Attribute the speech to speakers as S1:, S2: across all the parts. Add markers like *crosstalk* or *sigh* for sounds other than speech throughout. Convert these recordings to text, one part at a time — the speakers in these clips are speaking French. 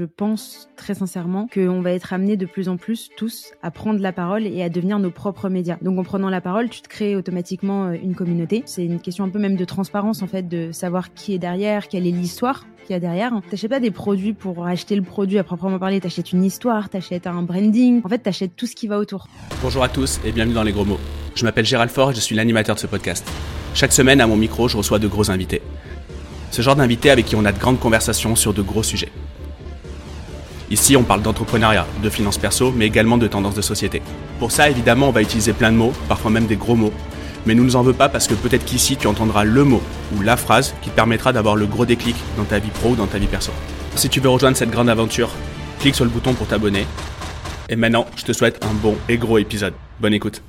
S1: Je pense très sincèrement qu'on va être amené de plus en plus tous à prendre la parole et à devenir nos propres médias. Donc en prenant la parole, tu te crées automatiquement euh, une communauté. C'est une question un peu même de transparence en fait, de savoir qui est derrière, quelle est l'histoire qu'il y a derrière. T'achètes pas des produits pour acheter le produit à proprement parler, t'achètes une histoire, t'achètes un branding, en fait t'achètes tout ce qui va autour.
S2: Bonjour à tous et bienvenue dans les gros mots. Je m'appelle Gérald Faure et je suis l'animateur de ce podcast. Chaque semaine à mon micro, je reçois de gros invités. Ce genre d'invités avec qui on a de grandes conversations sur de gros sujets. Ici, on parle d'entrepreneuriat, de finances perso, mais également de tendances de société. Pour ça, évidemment, on va utiliser plein de mots, parfois même des gros mots. Mais nous ne nous en veux pas parce que peut-être qu'ici, tu entendras le mot ou la phrase qui te permettra d'avoir le gros déclic dans ta vie pro ou dans ta vie perso. Si tu veux rejoindre cette grande aventure, clique sur le bouton pour t'abonner. Et maintenant, je te souhaite un bon et gros épisode. Bonne écoute.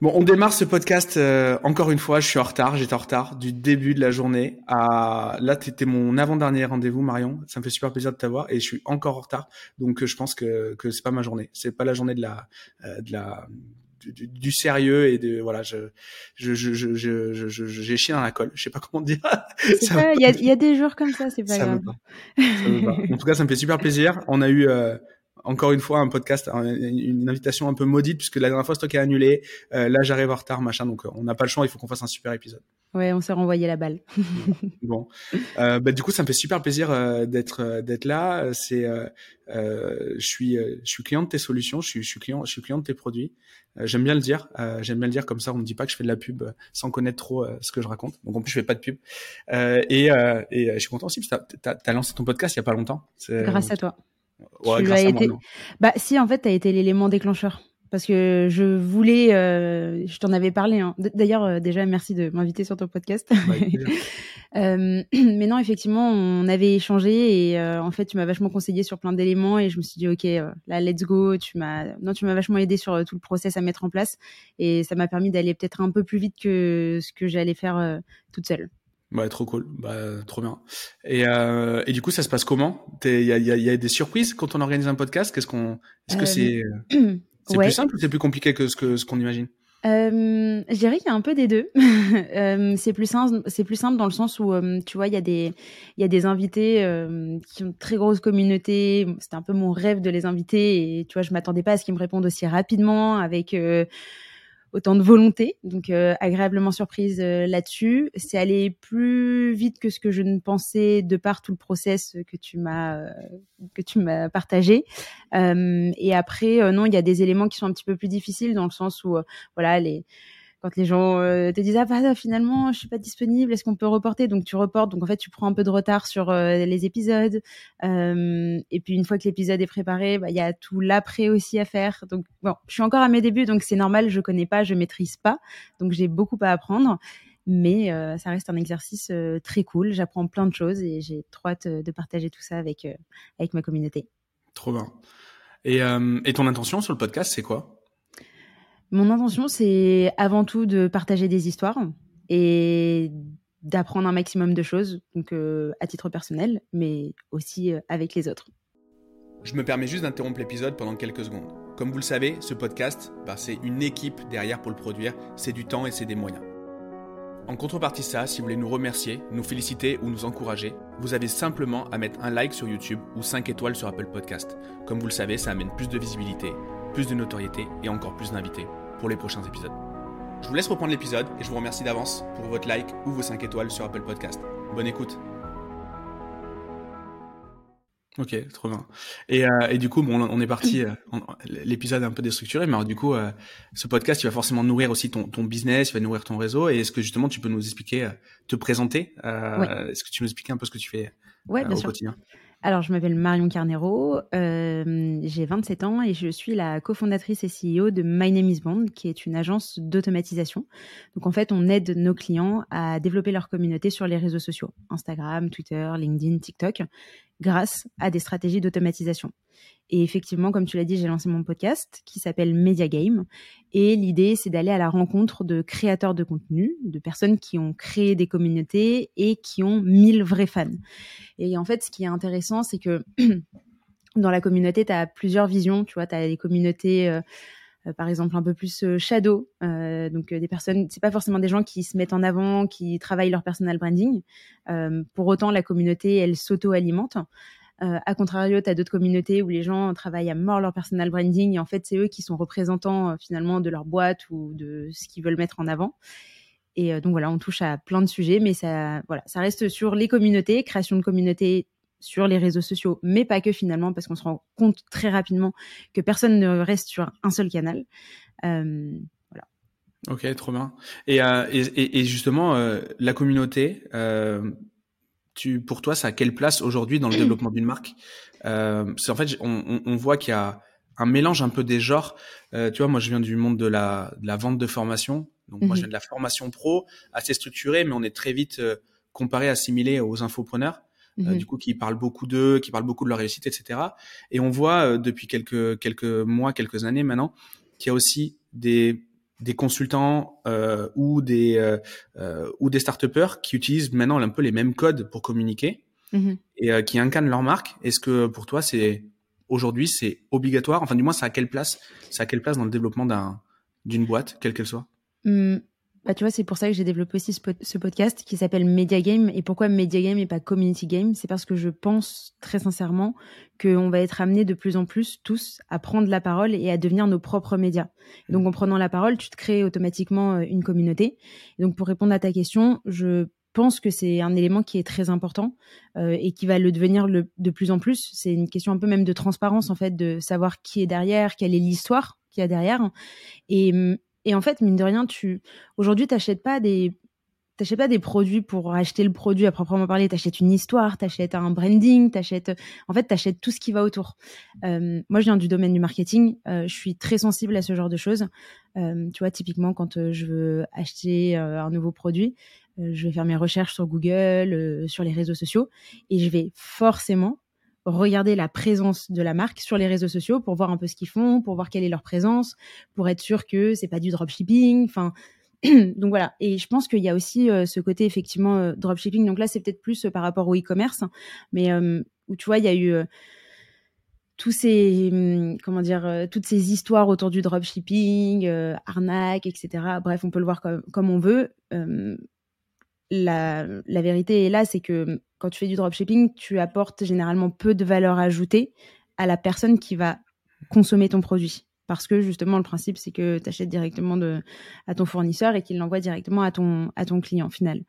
S2: Bon, on démarre ce podcast euh, encore une fois. Je suis en retard. J'étais en retard du début de la journée à là. T'étais mon avant-dernier rendez-vous, Marion. Ça me fait super plaisir de t'avoir et je suis encore en retard. Donc, euh, je pense que que c'est pas ma journée. C'est pas la journée de la euh, de la du, du, sérieux et de voilà je je je je je j'ai chié dans la colle je sais pas comment dire
S1: il y a, y a des jours comme ça c'est pas grave
S2: en tout cas ça me fait super plaisir on a eu euh, encore une fois un podcast, une invitation un peu maudite puisque la dernière fois c'est toi qui as annulé. Euh, là j'arrive en retard, machin, donc euh, on n'a pas le choix, il faut qu'on fasse un super épisode.
S1: Ouais, on s'est renvoyé la balle. *laughs*
S2: bon, euh, bah, du coup ça me fait super plaisir euh, d'être d'être là. C'est, je suis je suis client de tes solutions, je suis je suis client je suis client de tes produits. j'aime bien le dire, j'aime bien le dire comme ça, on me dit pas que je fais de la pub sans connaître trop ce que je raconte. Donc en plus je fais pas de pub. et et je suis content aussi parce que t'as as, lancé ton podcast il y a pas longtemps.
S1: Grâce à toi. Ouais, tu as été... bah si en fait tu as été l'élément déclencheur. Parce que je voulais euh, je t'en avais parlé hein. d'ailleurs euh, déjà merci de m'inviter sur ton podcast. *laughs* Euh, *clears throat* mais non effectivement on avait échangé et en fait tu m'as vachement conseillé sur plein d'éléments et je me suis dit ok là let's go. Tu m'as non tu m'as vachement aidé sur tout le process à mettre en place et ça m'a permis d'aller peut-être un peu plus vite que ce que j'allais faire toute seule
S2: bah, trop cool, bah, trop bien. Et, euh, et du coup, ça se passe comment? Il y a, y, a, y a, des surprises quand on organise un podcast? Qu'est-ce qu'on, est-ce que c'est, euh, *clears throat* c'est plus simple ou c'est plus compliqué que ce que ce qu'on imagine?
S1: Euh, je dirais qu'il y a un peu des deux. *laughs* euh, c'est plus simple, c'est plus simple dans le sens où euh, tu vois, il y a des, il y a des invités euh, qui ont une très grosse communauté. C'était un peu mon rêve de les inviter et tu vois, je m'attendais pas à ce qu'ils me répondent aussi rapidement avec autant de volonté. Donc euh, agréablement surprise euh, là-dessus. C'est allé plus vite que ce que je ne pensais de par tout le process que tu m'as euh, que tu m'as partagé. et après non, il y a des éléments qui sont un petit peu plus difficiles dans le sens où voilà les quand les gens euh, te disent ah bah finalement je suis pas disponible est-ce qu'on peut reporter? Donc tu reportes. Donc en fait tu prends un peu de retard sur euh, les épisodes. Euh, et puis une fois que l'épisode est préparé bah il y a tout l'après aussi à faire. Donc bon je suis encore à mes débuts donc c'est normal je connais pas je maîtrise pas. Donc j'ai beaucoup à apprendre. Mais ça reste un exercice très cool. J'apprends plein de choses et j'ai trop hâte de partager tout ça avec avec ma communauté.
S2: Trop bien. Et, et ton intention sur le podcast c'est quoi?
S1: Mon intention, c'est avant tout de partager des histoires et d'apprendre un maximum de choses, donc euh, à titre personnel, mais aussi euh, avec les autres.
S2: Je me permets juste d'interrompre l'épisode pendant quelques secondes. Comme vous le savez, ce podcast, bah, c'est une équipe derrière pour le produire, c'est du temps et c'est des moyens. En contrepartie ça, si vous voulez nous remercier, nous féliciter ou nous encourager, vous avez simplement à mettre un like sur YouTube ou 5 étoiles sur Apple Podcast. Comme vous le savez, ça amène plus de visibilité, plus de notoriété et encore plus d'invités pour les prochains épisodes. Je vous laisse reprendre l'épisode et je vous remercie d'avance pour votre like ou vos 5 étoiles sur Apple Podcast. Bonne écoute. Ok, trop bien. Et, euh, et du coup, bon, on est parti. Euh, l'épisode est un peu déstructuré, mais alors, du coup, euh, ce podcast, il va forcément nourrir aussi ton, ton business, il va nourrir ton réseau. Et est-ce que justement, tu peux nous expliquer, te présenter Est-ce que tu peux nous expliquer un peu ce que tu fais
S1: ouais, bien
S2: au
S1: sûr.
S2: quotidien?
S1: Alors, je m'appelle Marion Carnero, euh, j'ai 27 ans et je suis la cofondatrice et CEO de My Name is Bond, qui est une agence d'automatisation. Donc, en fait, on aide nos clients à développer leur communauté sur les réseaux sociaux, Instagram, Twitter, LinkedIn, TikTok, grâce à des stratégies d'automatisation. Et effectivement, comme tu l'as dit, j'ai lancé mon podcast qui s'appelle Media Game. Et l'idée, c'est d'aller à la rencontre de créateurs de contenu, de personnes qui ont créé des communautés et qui ont 1000 vrais fans. Et en fait, ce qui est intéressant, c'est que *clears throat* dans la communauté, tu as plusieurs visions. Tu vois, tu as des communautés... Euh, euh, par exemple un peu plus euh, shadow euh, donc des personnes c'est pas forcément des gens qui se mettent en avant qui travaillent leur personal branding pour autant la communauté elle s'auto alimente à contrario, tu as d'autres communautés où les gens travaillent à mort leur personal branding et en fait, c'est eux qui sont représentants finalement de leur boîte ou de ce qu'ils veulent mettre en avant. Et donc voilà, on touche à plein de sujets, mais ça, voilà, ça reste sur les communautés, création de communautés sur les réseaux sociaux, mais pas que finalement, parce qu'on se rend compte très rapidement que personne ne reste sur un seul canal. Euh, voilà.
S2: Ok, trop bien. Et, euh, et, et, justement, euh, la communauté, euh, tu, pour toi, ça a quelle place aujourd'hui dans le *clears throat* développement d'une marque? Euh, En fait, on, on voit qu'il y a un mélange un peu des genres. tu vois, moi, je viens du monde de la, de la vente de formation. Donc, moi, je mhm. viens de la formation pro, assez structurée, mais on est très vite comparé, assimilé aux infopreneurs. Euh, mhm. du coup qui parlent beaucoup d'eux, qui parlent beaucoup de leur réussite, etc. Et on voit euh, depuis quelques quelques mois, quelques années maintenant, qu'il y a aussi des des consultants euh, ou des euh, ou des start qui utilisent maintenant un peu les mêmes codes pour communiquer mhm. et qui incarnent leur marque. Est-ce que pour toi c'est aujourd'hui c'est obligatoire? Enfin du moins c'est à quelle place C'est à quelle place dans le développement d'un d'une boîte, quelle qu'elle soit?
S1: Mmh. Bah, tu vois, c'est pour ça que j'ai développé aussi ce, podcast qui s'appelle Media Game. Et pourquoi Media Game et pas Community Game? C'est parce que je pense très sincèrement qu'on va être amené de plus en plus tous à prendre la parole et à devenir nos propres médias. donc en prenant la parole, tu te crées automatiquement euh, une communauté. Et donc pour répondre à ta question, je pense que c'est un élément qui est très important euh, et qui va le devenir le, de plus en plus. C'est une question un peu même de transparence en fait, de savoir qui est derrière, quelle est l'histoire qu'il y a derrière. Et hum, et en fait, mine de rien, tu aujourd'hui, t'achètes pas des t'achètes pas des produits pour acheter le produit à proprement parler. T'achètes une histoire, t'achètes un branding, t'achètes. En fait, t'achètes tout ce qui va autour. Euh, moi, je viens du domaine du marketing. Euh, je suis très sensible à ce genre de choses. Euh, tu vois, typiquement, quand je veux acheter un nouveau produit, je vais faire mes recherches sur Google, sur les réseaux sociaux, et je vais forcément regarder la présence de la marque sur les réseaux sociaux pour voir un peu ce qu'ils font, pour voir quelle est leur présence, pour être sûr que c'est pas du dropshipping. Enfin, *clears throat* donc voilà. Et je pense qu'il y a aussi euh, ce côté effectivement euh, dropshipping. Donc là, c'est peut-être plus euh, par rapport au e-commerce, mais où tu vois, il y a eu tous ces hum, comment dire toutes ces histoires autour du dropshipping, arnaque, etc. Bref, on peut le voir comme, comme on veut. La, vérité est là, c'est que quand tu fais du dropshipping, tu apportes généralement peu de valeur ajoutée à la personne qui va consommer ton produit. Parce que justement, le principe, c'est que tu achètes directement à ton fournisseur et qu'il l'envoie directement à ton, à ton client final.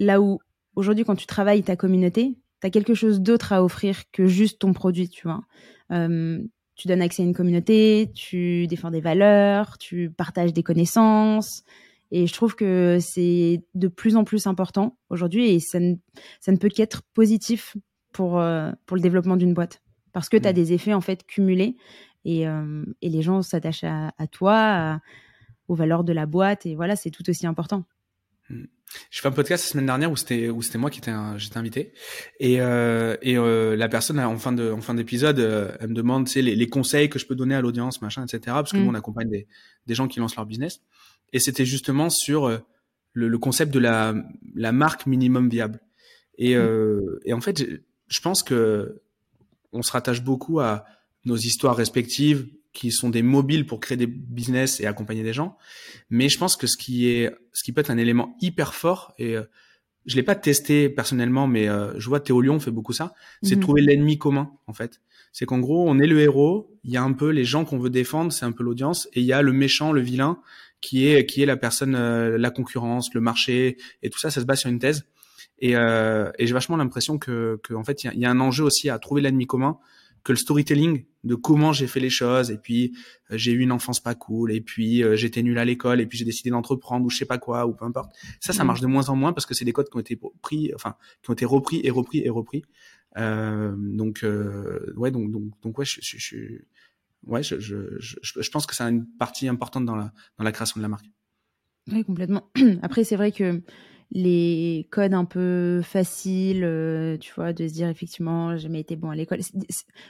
S1: Là où aujourd'hui, quand tu travailles ta communauté, tu as quelque chose d'autre à offrir que juste ton produit, tu vois. Tu donnes accès à une communauté, tu défends des valeurs, tu partages des connaissances, et je trouve que c'est de plus en plus important aujourd'hui et ça ne, ça ne peut qu'être positif pour, euh, pour le développement d'une boîte. Parce que tu as mmh. des effets en fait cumulés et, euh, et les gens s'attachent à, toi, aux valeurs de la boîte et voilà, c'est tout aussi important.
S2: Mmh. Je fais un podcast la semaine dernière où c'était où c'était moi qui étais j'étais invité et euh, et euh, la personne en fin de en fin d'épisode euh, elle me demande tu sais les, les, conseils que je peux donner à l'audience machin etc parce que mmh. nous on accompagne des des gens qui lancent leur business et c'était justement sur euh, le, le, concept de la, la marque minimum viable. Et, mmh. euh, et en fait, je pense que on se rattache beaucoup à nos histoires respectives qui sont des mobiles pour créer des business et accompagner des gens. Mais je pense que ce qui est, ce qui peut être un élément hyper fort et euh, je l'ai pas testé personnellement, mais euh, je vois Théo Lyon fait beaucoup ça. C'est mmh. trouver l'ennemi commun en fait. C'est qu'en gros, on est le héros. Il y a un peu les gens qu'on veut défendre, c'est un peu l'audience, et il y a le méchant, le vilain, qui est qui est la personne, euh, la concurrence, le marché et tout ça, ça se base sur une thèse. Et, euh, et j'ai vachement l'impression que, que en fait il y, a un enjeu aussi à trouver l'ennemi commun, que le storytelling de comment j'ai fait les choses et puis euh, j'ai eu une enfance pas cool et puis euh, j'étais nul à l'école et puis j'ai décidé d'entreprendre ou je sais pas quoi ou peu importe. Ça, ça mm. marche de moins en moins parce que c'est des codes qui ont été pris, enfin qui ont été repris et repris et repris. Euh, donc ouais donc donc donc ouais je, je, je ouais, je, je, je, je, pense que c'est une partie importante dans la, dans la création de la marque.
S1: Oui, complètement. *clears throat* Après, c'est vrai que les codes un peu faciles, euh, tu vois, de se dire effectivement, j'ai jamais été bon à l'école.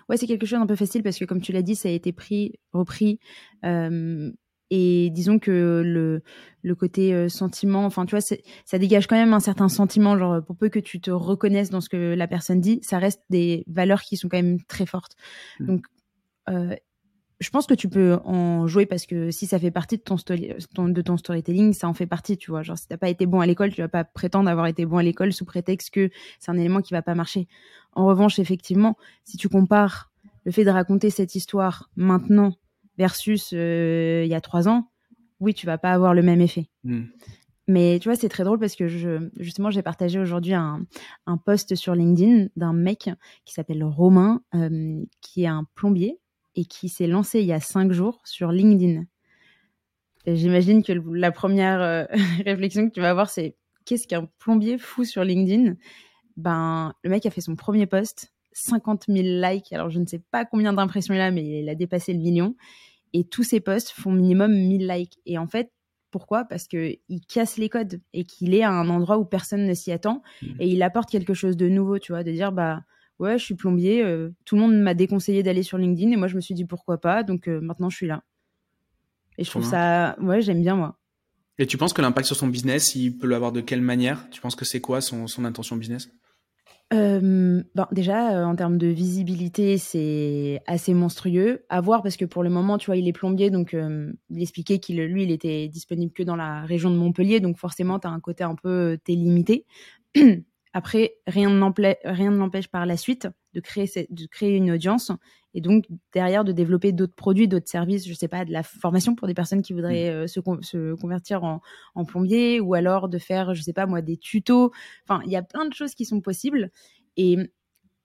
S1: Ouais, c'est quelque chose d'un peu facile parce que, comme tu l'as dit, ça a été pris, repris. Euh, et disons que le, le côté euh, sentiment, enfin, tu vois, ça dégage quand même un certain sentiment, genre, pour peu que tu te reconnaisses dans ce que la personne dit, ça reste des valeurs qui sont quand même très fortes. Mmh. Donc, euh, je pense que tu peux en jouer parce que si ça fait partie de ton, de ton storytelling, ça en fait partie, tu vois. Genre, si t'as pas été bon à l'école, tu vas pas prétendre avoir été bon à l'école sous prétexte que c'est un élément qui va pas marcher. En revanche, effectivement, si tu compares le fait de raconter cette histoire maintenant versus euh, il y a trois ans, oui, tu vas pas avoir le même effet. Hmm. Mais tu vois, c'est très drôle parce que je, justement, j'ai partagé aujourd'hui un, un post sur LinkedIn d'un mec qui s'appelle Romain, euh, qui est un plombier et qui s'est lancé il y a cinq jours sur LinkedIn. J'imagine que la première euh, *laughs* réflexion que tu vas avoir, c'est qu'est-ce qu'un plombier fou sur LinkedIn? Ben, le mec a fait son premier post, 50 000 likes. Alors, je ne sais pas combien d'impressions il a, mais il a dépassé le million. Et tous ses posts font minimum 1000 likes. Et en fait, pourquoi? Parce qu'il casse les codes et qu'il est à un endroit où personne ne s'y attend. Mmh. Et il apporte quelque chose de nouveau, tu vois, de dire, bah, ouais, je suis plombier. Euh, tout le monde m'a déconseillé d'aller sur LinkedIn et moi je me suis dit pourquoi pas. Donc euh, maintenant je suis là. Et je trouve ça, ouais, j'aime bien moi.
S2: Et tu penses que l'impact sur son business, il peut l'avoir de quelle manière? Tu penses que c'est quoi son, son, intention business?
S1: Euh, bon, déjà, en termes de visibilité, c'est assez monstrueux. À voir parce que pour le moment, tu vois, il est plombier, donc il expliquait qu'il, lui, il était disponible que dans la région de Montpellier, donc forcément, tu as un côté un peu, t'es limité. *clears throat* Après, rien ne l'empêche par la suite de créer, de créer une audience et donc derrière de développer d'autres produits, d'autres services, je sais pas, de la formation pour des personnes qui voudraient mmh. euh, se, se, convertir en, en, plombier ou alors de faire, je sais pas moi, des tutos. Enfin, il y a plein de choses qui sont possibles. Et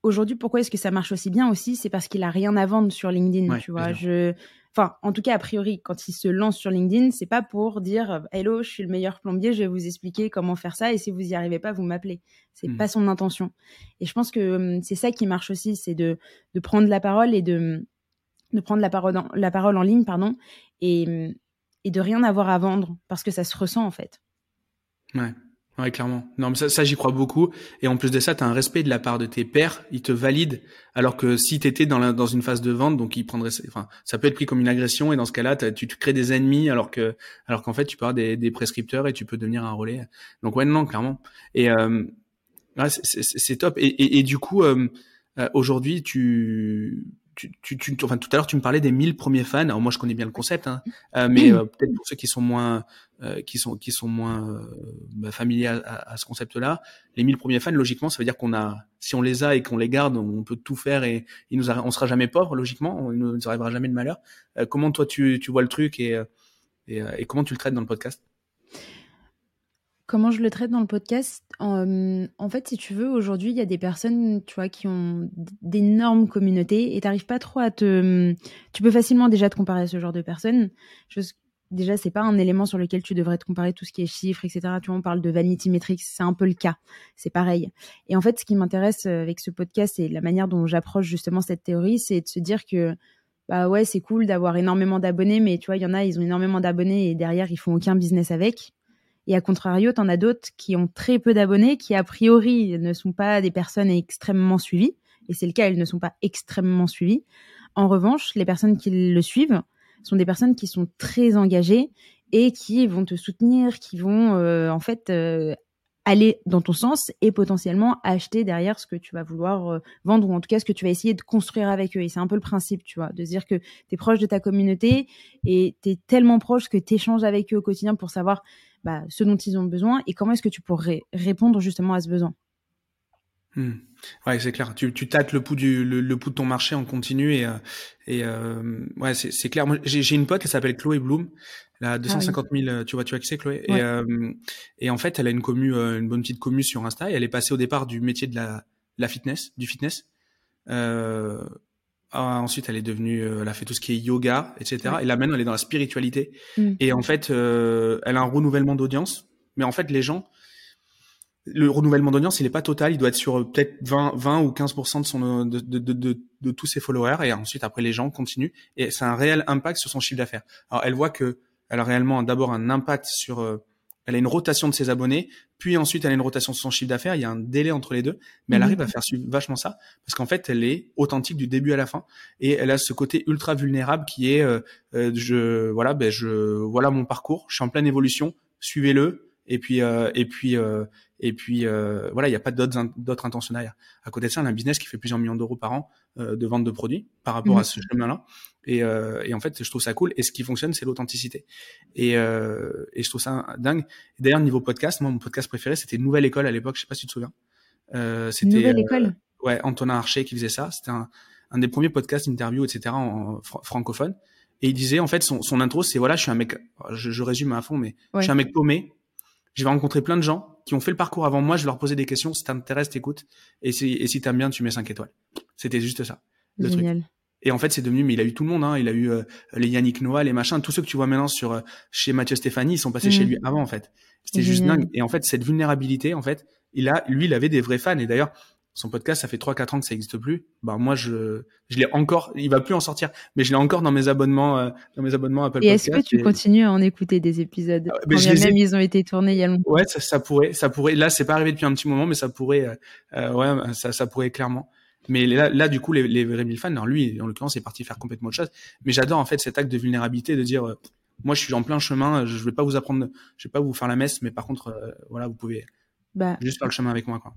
S1: aujourd'hui, pourquoi est-ce que ça marche aussi bien aussi? C'est parce qu'il a rien à vendre sur LinkedIn, tu vois? Je, enfin, en tout cas, a priori, quand il se lance sur LinkedIn, c'est pas pour dire Hello, je suis le meilleur plombier, je vais vous expliquer comment faire ça, et si vous y arrivez pas, vous m'appelez. C'est hmm. pas son intention. Et je pense que hum, c'est ça qui marche aussi, c'est de, de prendre la parole et de, de prendre la parole, en, la parole en ligne, pardon, et, hum, et de rien avoir à vendre, parce que ça se ressent en fait.
S2: Ouais. Ouais, clairement. Non, mais ça, ça j'y crois beaucoup. Et en plus de ça, tu as un respect de la part de tes pairs. Ils te valident. Alors que si tu étais dans, la, dans une phase de vente, donc ils prendraient, enfin, ça peut être pris comme une agression. Et dans ce cas-là, tu te crées des ennemis, alors que, alors qu'en fait, tu peux des, des, prescripteurs et tu peux devenir un relais. Donc ouais, non, clairement. Et euh, c'est top. Et, et, et, du coup, euh, euh aujourd'hui, tu tu, tu, enfin, tout à l'heure, tu me parlais des 1000 premiers fans. Alors moi, je connais bien le concept, hein, euh, mais euh, peut-être pour ceux qui sont moins, euh, qui sont, qui sont moins bah, familiers à, ce concept-là, les 1000 premiers fans, logiquement, ça veut dire qu'on a, si on les a et qu'on les garde, on peut tout faire et il nous on sera jamais pauvre, logiquement, il nous arrivera jamais de malheur. comment toi, tu, tu vois le truc et, et, et comment tu le traites dans le podcast?
S1: Comment je le traite dans le podcast en, fait, si tu veux, aujourd'hui, il y a des personnes, tu vois, qui ont d'énormes communautés et t'arrives pas trop à te. Tu peux facilement déjà te comparer à ce genre de personnes. Déjà, déjà, c'est pas un élément sur lequel tu devrais te comparer tout ce qui est chiffres, etc. Tu vois, on parle de vanity metrics, c'est un peu le cas. C'est pareil. Et en fait, ce qui m'intéresse euh, avec ce podcast et la manière dont j'approche justement cette théorie, c'est de se dire que bah ouais, c'est cool d'avoir énormément d'abonnés, mais tu vois, il y en a, ils ont énormément d'abonnés et derrière, ils font aucun business avec. Et à contrario, tu en as d'autres qui ont très peu d'abonnés, qui a priori ne sont pas des personnes extrêmement suivies. Et c'est le cas, elles ne sont pas extrêmement suivies. En revanche, les personnes qui le suivent sont des personnes qui sont très engagées et qui vont te soutenir, qui vont euh, en fait euh, aller dans ton sens et potentiellement acheter derrière ce que tu vas vouloir euh, vendre ou en tout cas ce que tu vas essayer de construire avec eux. Et c'est un peu le principe, tu vois, de dire que tu es proche de ta communauté et tu es tellement proche que tu échanges avec eux au quotidien pour savoir bah, ce dont ils ont besoin et comment est-ce que tu pourrais répondre justement à ce besoin?
S2: Hmm. Ouais, c'est clair. Tu, tu tâtes le pouls du le, pouls de ton marché en continu et euh, et euh, ouais, c'est, c'est clair. Moi, j'ai, j'ai une pote qui s'appelle Chloé Bloom. Elle a 250 000. Ah tu vois, tu vois qui c'est Chloé? Et, euh, et en fait, elle a une commu, une bonne petite commu sur Insta. Et elle est passée au départ du métier de la la fitness, du fitness. Euh, ah, ensuite, elle est devenue, elle a fait tout ce qui est yoga, etc. Et là maintenant, elle est dans la spiritualité. Hmm. Et en fait, elle a un renouvellement d'audience. Mais en fait, les gens le renouvellement d'audience, il est pas total, il doit être sur euh, peut-être 20, 20 ou 15% de son de, de, de, de, tous ses followers et ensuite après les gens continuent et c'est un réel impact sur son chiffre d'affaires. Alors elle voit que elle a réellement d'abord un impact sur euh, elle a une rotation de ses abonnés, puis ensuite elle a une rotation sur son chiffre d'affaires, il y a un délai entre les deux, mais elle mhm. arrive à faire suivre vachement ça parce qu'en fait, elle est authentique du début à la fin. Et elle a ce côté ultra vulnérable qui est euh, je voilà ben je voilà mon parcours, je suis en pleine évolution, suivez-le. Et puis, et puis, et puis, voilà, il n'y a pas d'autres d'autres intentions derrière. À côté de ça, on a un business qui fait plusieurs millions d'euros par an de vente de produits par rapport à mmh. ce chemin-là. Et, et, en fait, je trouve ça cool. Et ce qui fonctionne, c'est l'authenticité. Et, et je trouve ça dingue. D'ailleurs, niveau podcast, moi, mon podcast préféré, c'était Nouvelle École à l'époque. Je sais pas si tu te souviens.
S1: c'était Nouvelle École.
S2: Ouais, Antonin Archer qui faisait ça. C'était un, un des premiers podcasts, interviews, etc. en, francophone. Et il disait en fait son, son intro, c'est voilà, je suis un mec, je, je résume à fond, mais je suis un mec paumé. Je vais rencontrer plein de gens qui ont fait le parcours avant moi. Je leur poser des questions. Si t'intéresse, t'écoutes. Et si, et si t'aimes bien, tu mets 5 étoiles. C'était juste ça. Le Génial. Truc. Et en fait, c'est devenu, mais il a eu tout le monde, hein. Il a eu euh, les Yannick Noah, les machins, tous ceux que tu vois maintenant sur euh, chez Mathieu Stéphanie, ils sont passés chez mmh. lui avant, en fait. C'était juste dingue. Et en fait, cette vulnérabilité, en fait, il a, lui, il avait des vrais fans. Et d'ailleurs, son podcast, ça fait 3-4 ans que ça n'existe plus. Bah moi, je, je l'ai encore. Il va plus en sortir, mais je l'ai encore dans mes abonnements, euh, dans mes abonnements Apple
S1: et est-ce que tu continues à en écouter des épisodes ah, quand même ils ont été tournés il y a longtemps
S2: Ouais, ça, ça, pourrait, ça pourrait. Là, c'est pas arrivé depuis un petit moment, mais ça pourrait, euh, euh ouais, ça, ça pourrait clairement. Mais là, là, du coup, les, les vrais mille fans, alors lui, en l'occurrence, est parti faire complètement autre chose. Mais j'adore en fait cet acte de vulnérabilité, de dire, euh, moi, je suis en plein chemin, je vais pas vous apprendre, je vais pas vous faire la messe, mais par contre, voilà, vous pouvez bah, juste faire le chemin avec moi, quoi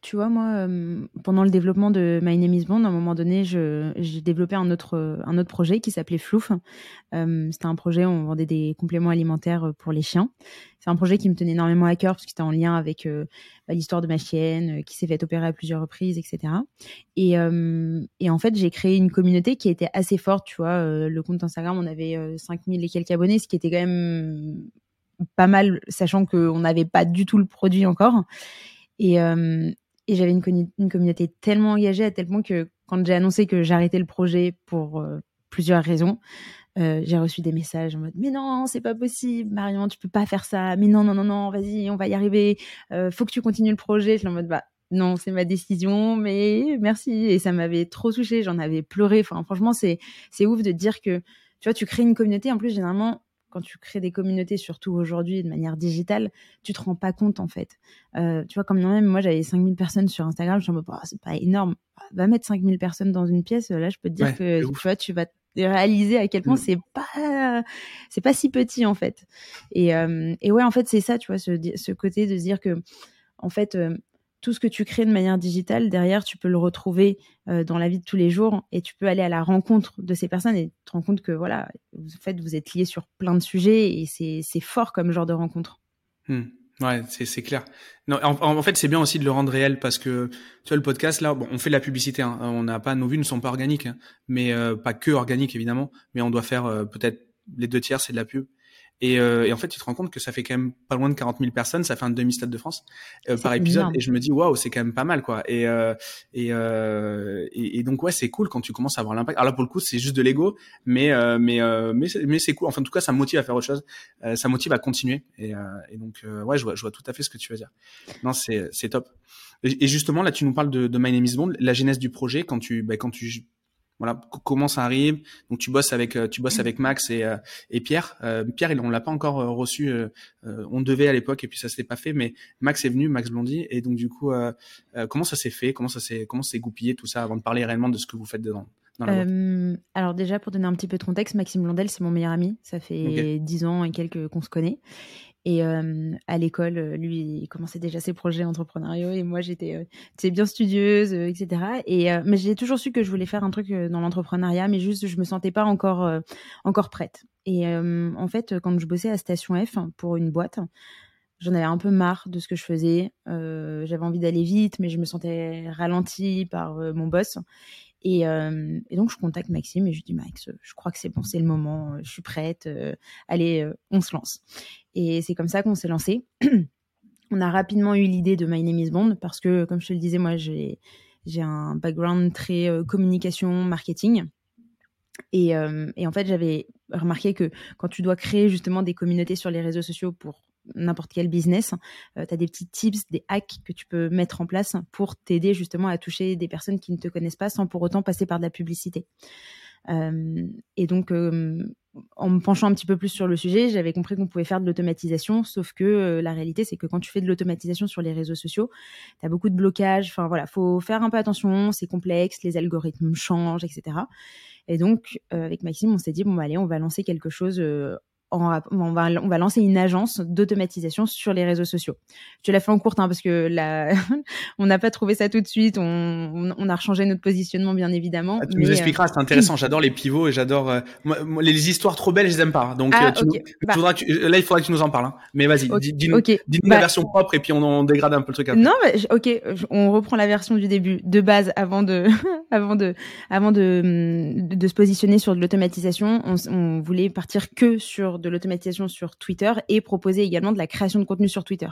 S1: tu vois, moi, euh, pendant le développement de My Name is Bond, à un moment donné, j'ai développé un autre, un autre projet qui s'appelait Flouf. Euh, c'était un projet où on vendait des compléments alimentaires pour les chiens. C'est un projet qui me tenait énormément à cœur parce que c'était en lien avec euh, bah, l'histoire de ma chienne qui s'est fait opérer à plusieurs reprises, etc. Et, et en fait, j'ai créé une communauté qui était assez forte, tu vois. le compte Instagram, on avait 5000 et quelques abonnés, ce qui était quand même pas mal, sachant qu'on n'avait pas du tout le produit encore. Et, et j'avais une, une, communauté tellement engagée à tel point que quand j'ai annoncé que j'arrêtais le projet pour euh, plusieurs raisons, euh, j'ai reçu des messages en mode mais non c'est pas possible Marion tu peux pas faire ça. Mais non non non non vas-y on va y arriver. Euh, faut que tu continues le projet. Je suis en mode bah non c'est ma décision mais merci. Et ça m'avait trop touchée. J'en avais pleuré. Enfin franchement c'est c'est ouf de dire que tu vois tu crées une communauté. En plus généralement quand tu crées des communautés, surtout aujourd'hui de manière digitale, tu te rends pas compte en fait. Euh, tu vois, comme même, moi j'avais 5000 personnes sur Instagram, je me dis, bah, c'est pas énorme. Va mettre 5000 personnes dans une pièce, là je peux te dire que tu vois, tu vas réaliser à quel point mm. c'est pas c'est pas si petit en fait. Et, euh, et ouais, en fait, c'est ça, tu vois, ce, ce côté de se dire que en fait, euh, tout ce que tu crées de manière digitale, derrière, tu peux le retrouver euh, dans la vie de tous les jours et tu peux aller à la rencontre de ces personnes et te rends compte que, voilà, en fait, vous êtes liés sur plein de sujets et c'est fort comme genre de rencontre.
S2: Hmm. Ouais, c'est clair. En, fait, c'est bien aussi de le rendre réel parce que tu vois le podcast là, bon, on fait de la publicité. Hein. on n'a pas nos vues ne sont pas organiques, hein. mais euh, pas que organiques évidemment. Mais on doit faire euh, peut-être les deux tiers c'est de la pub et, euh, et, en fait, tu te rends compte que ça fait quand même pas loin de 40 000 personnes, ça fait un demi-stade de France euh, par épisode. Et je me dis, waouh, c'est quand même pas mal, quoi. Et, euh, et, euh, et, et, donc, ouais, c'est cool quand tu commences à avoir l'impact. Alors là, pour le coup, c'est juste de l'ego, mais, euh, mais, euh, mais, mais c'est cool. Enfin, en tout cas, ça me motive à faire autre chose. ça motive à continuer. Et, et donc, ouais, je vois, je vois tout à fait ce que tu veux dire. Non, c'est, c'est top. Et justement, là, tu nous parles de, de My Name is Bond, la genèse du projet, quand tu, bah, quand tu voilà comment ça arrive. Donc tu bosses avec euh, tu bosses avec Max et, euh, et Pierre. Euh, Pierre, il, on l'a pas encore reçu. on devait à l'époque et puis ça s'est pas fait. Mais Max est venu, Max Blondy. Et donc du coup, comment ça s'est fait? Comment ça s'est comment s'est goupillé tout ça avant de parler réellement de ce que vous faites dedans
S1: alors déjà, pour donner un petit peu de contexte, Maxime Blondel, c'est mon meilleur ami. Ça fait dix ans et quelques qu'on se connaît. Et à l'école, lui, il commençait déjà ses projets entrepreneuriaux et moi, j'étais bien studieuse, etc. Et mais j'ai toujours su que je voulais faire un truc dans l'entrepreneuriat, mais juste je me sentais pas encore encore prête. Et en fait, quand je bossais à Station F pour une boîte, j'en avais un peu marre de ce que je faisais. J'avais envie d'aller vite, mais je me sentais ralentie par mon boss. Et, et, donc, je contacte Maxime et je lui dis Max, je crois que c'est bon, c'est le moment, je suis prête, allez, on se lance. Et c'est comme ça qu'on s'est lancé. *clears throat* on a rapidement eu l'idée de My Name is Bond parce que, comme je te le disais, moi, j'ai, j'ai un background très euh, communication, marketing. Et, euh, et en fait, j'avais remarqué que quand tu dois créer justement des communautés sur les réseaux sociaux pour n'importe quel business, euh, tu as des petits tips, des hacks que tu peux mettre en place pour t'aider justement à toucher des personnes qui ne te connaissent pas sans pour autant passer par de la publicité. Euh, et donc, en me penchant un petit peu plus sur le sujet, j'avais compris qu'on pouvait faire de l'automatisation, sauf que euh, la réalité, c'est que quand tu fais de l'automatisation sur les réseaux sociaux, tu as beaucoup de blocages. Enfin voilà, faut faire un peu attention, c'est complexe, les algorithmes changent, etc. Et donc, euh, avec Maxime, on s'est dit, bon, bah, allez, on va lancer quelque chose on va, on va lancer une agence d'automatisation sur les réseaux sociaux. Je la fais en courte hein, parce que là, *laughs* on n'a pas trouvé ça tout de suite. On, on, a rechangé notre positionnement bien évidemment.
S2: Ah, tu nous expliqueras, c'est intéressant. J'adore les pivots et j'adore les histoires trop belles, je les aime pas. Donc ah, bah. là, il faudra que tu nous en parles. Hein. Mais vas-y, dis-nous la bah. version propre et puis on, on, dégrade un peu le truc. Après.
S1: Non, mais ok, on reprend la version du début de base avant de *laughs* avant de avant de, de se positionner sur de l'automatisation. On, on voulait partir que sur de l'automatisation sur Twitter et proposer également de la création de contenu sur Twitter.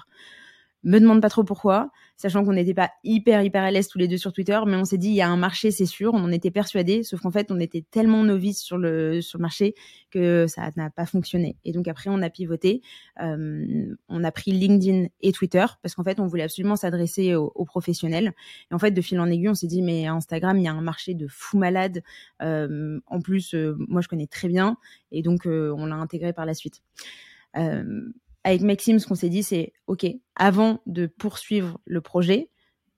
S1: Me demande pas trop pourquoi, sachant qu'on n'était pas hyper hyper à l'aise tous les deux sur Twitter, mais on s'est dit il y a un marché, c'est sûr, on en était persuadés, sauf qu'en fait on était tellement novices sur le sur marché que ça n'a pas fonctionné. Et donc après on a pivoté, euh, on a pris LinkedIn et Twitter parce qu'en fait on voulait absolument s'adresser aux, professionnels. Et en fait de fil en aiguille on s'est dit mais Instagram il y a un marché de fou malade. Euh, en plus euh, moi je connais très bien et donc on l'a intégré par la suite. Avec Maxime, ce qu'on s'est dit, c'est OK, avant de poursuivre le projet,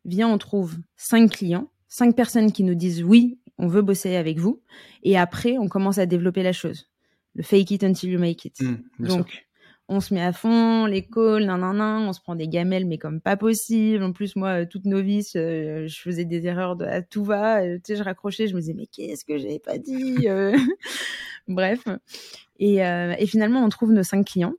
S1: viens, on trouve cinq clients, cinq personnes qui nous disent oui, on veut bosser avec vous. Et après, on commence à développer la chose. Le fake it until you make it. Mmh, Donc, on se met à fond, les calls, nan, nan, nan, on se prend des gamelles, mais comme pas possible. En plus, moi, euh, toute novice, euh, je faisais des erreurs de, à tout va. Euh, tu sais, je raccrochais, je me disais, mais qu'est-ce que j'avais pas dit *laughs* Bref. Et, et finalement, on trouve nos cinq clients.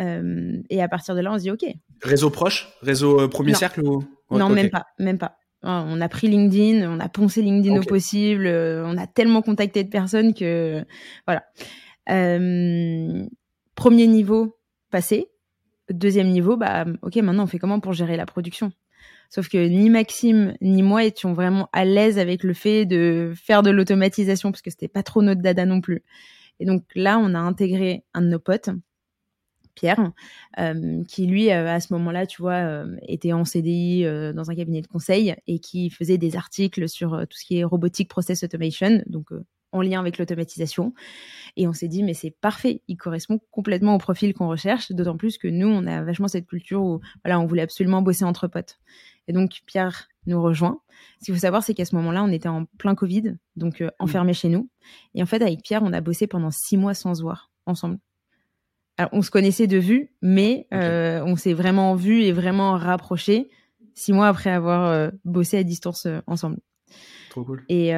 S1: Euh, et à partir de là, on se dit OK.
S2: Réseau proche? Réseau euh, premier cercle ou...
S1: Non, même pas, même pas. On a pris LinkedIn, on a poncé LinkedIn au possible, euh, on a tellement contacté de personnes que voilà. premier niveau passé, deuxième niveau, bah ok, maintenant on fait comment pour gérer la production? Sauf que ni Maxime ni moi étions vraiment à l'aise avec le fait de faire de l'automatisation parce que c'était pas trop notre dada non plus. Et donc là, on a intégré un de nos potes Pierre, euh, qui lui, euh, à ce moment-là, tu vois, euh, était en CDI dans un cabinet de conseil et qui faisait des articles sur tout ce qui est robotique process automation, donc en lien avec l'automatisation. Et on s'est dit, mais c'est parfait, il correspond complètement au profil qu'on recherche, d'autant plus que nous, on a vachement cette culture où, voilà, on voulait absolument bosser entre potes. Et donc, Pierre nous rejoint. Ce qu'il faut savoir, c'est qu'à ce moment-là, on était en plein Covid, donc mmh. enfermés chez nous. Et en fait, avec Pierre, on a bossé pendant six mois sans se voir ensemble on se connaissait de vue, mais euh, on s'est vraiment vu et vraiment rapproché six mois après avoir euh, bossé à distance euh, ensemble.
S2: Trop cool.
S1: Et,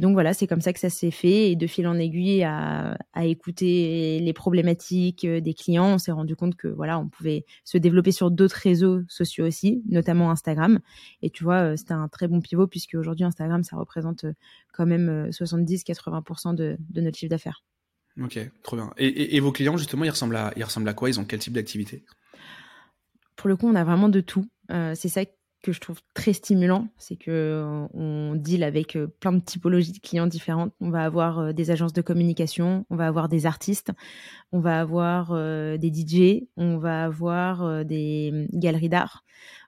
S1: donc voilà, c'est comme ça que ça s'est fait. Et de fil en aiguille, à, écouter les problématiques des clients, on s'est rendu compte que voilà, on pouvait se développer sur d'autres réseaux sociaux aussi, notamment Instagram. Et tu vois, c'était un très bon pivot puisque aujourd'hui Instagram, ça représente quand même 70-80% de notre chiffre d'affaires.
S2: Ok, trop bien. Et, vos clients, justement, ils ressemblent à, ils ressemblent à quoi? Ils ont quel type d'activité?
S1: Pour le coup, on a vraiment de tout. Euh, c'est ça que je trouve très stimulant, c'est que euh, on deal avec euh, plein de typologies de clients différentes. On va avoir des agences de communication, on va avoir des artistes, on va avoir des DJ, on va avoir des hum, galeries d'art,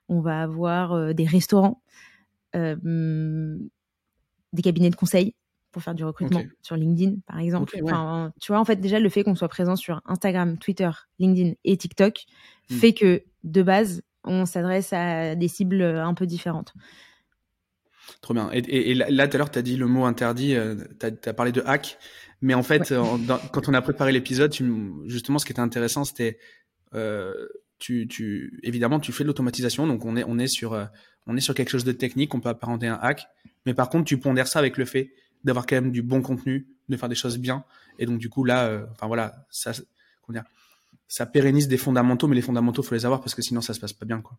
S1: on va avoir des restaurants, hum, des cabinets de conseil pour faire du recrutement sur LinkedIn, par exemple. enfin, Tu vois, en fait, déjà, le fait qu'on soit présent sur Instagram, Twitter, LinkedIn et TikTok hmm. fait que, de base, on s'adresse à des cibles un peu différentes.
S2: Trop bien. Et, là, tout à l'heure, tu as dit le mot interdit, euh, tu as, parlé de hack. Mais en fait, quand on a préparé l'épisode, justement, ce qui était intéressant, c'était, euh, tu, tu, évidemment, tu fais de l'automatisation, donc on est, on, est sur, euh, on est sur quelque chose de technique, on peut apparenter un hack. Mais par contre, tu pondères ça avec le fait d'avoir quand même du bon contenu, de faire des choses bien. Et donc, du coup, là, euh, enfin voilà, ça, comment dire, ça pérennise des fondamentaux, mais les fondamentaux, faut les avoir parce que sinon, ça se passe pas bien, quoi.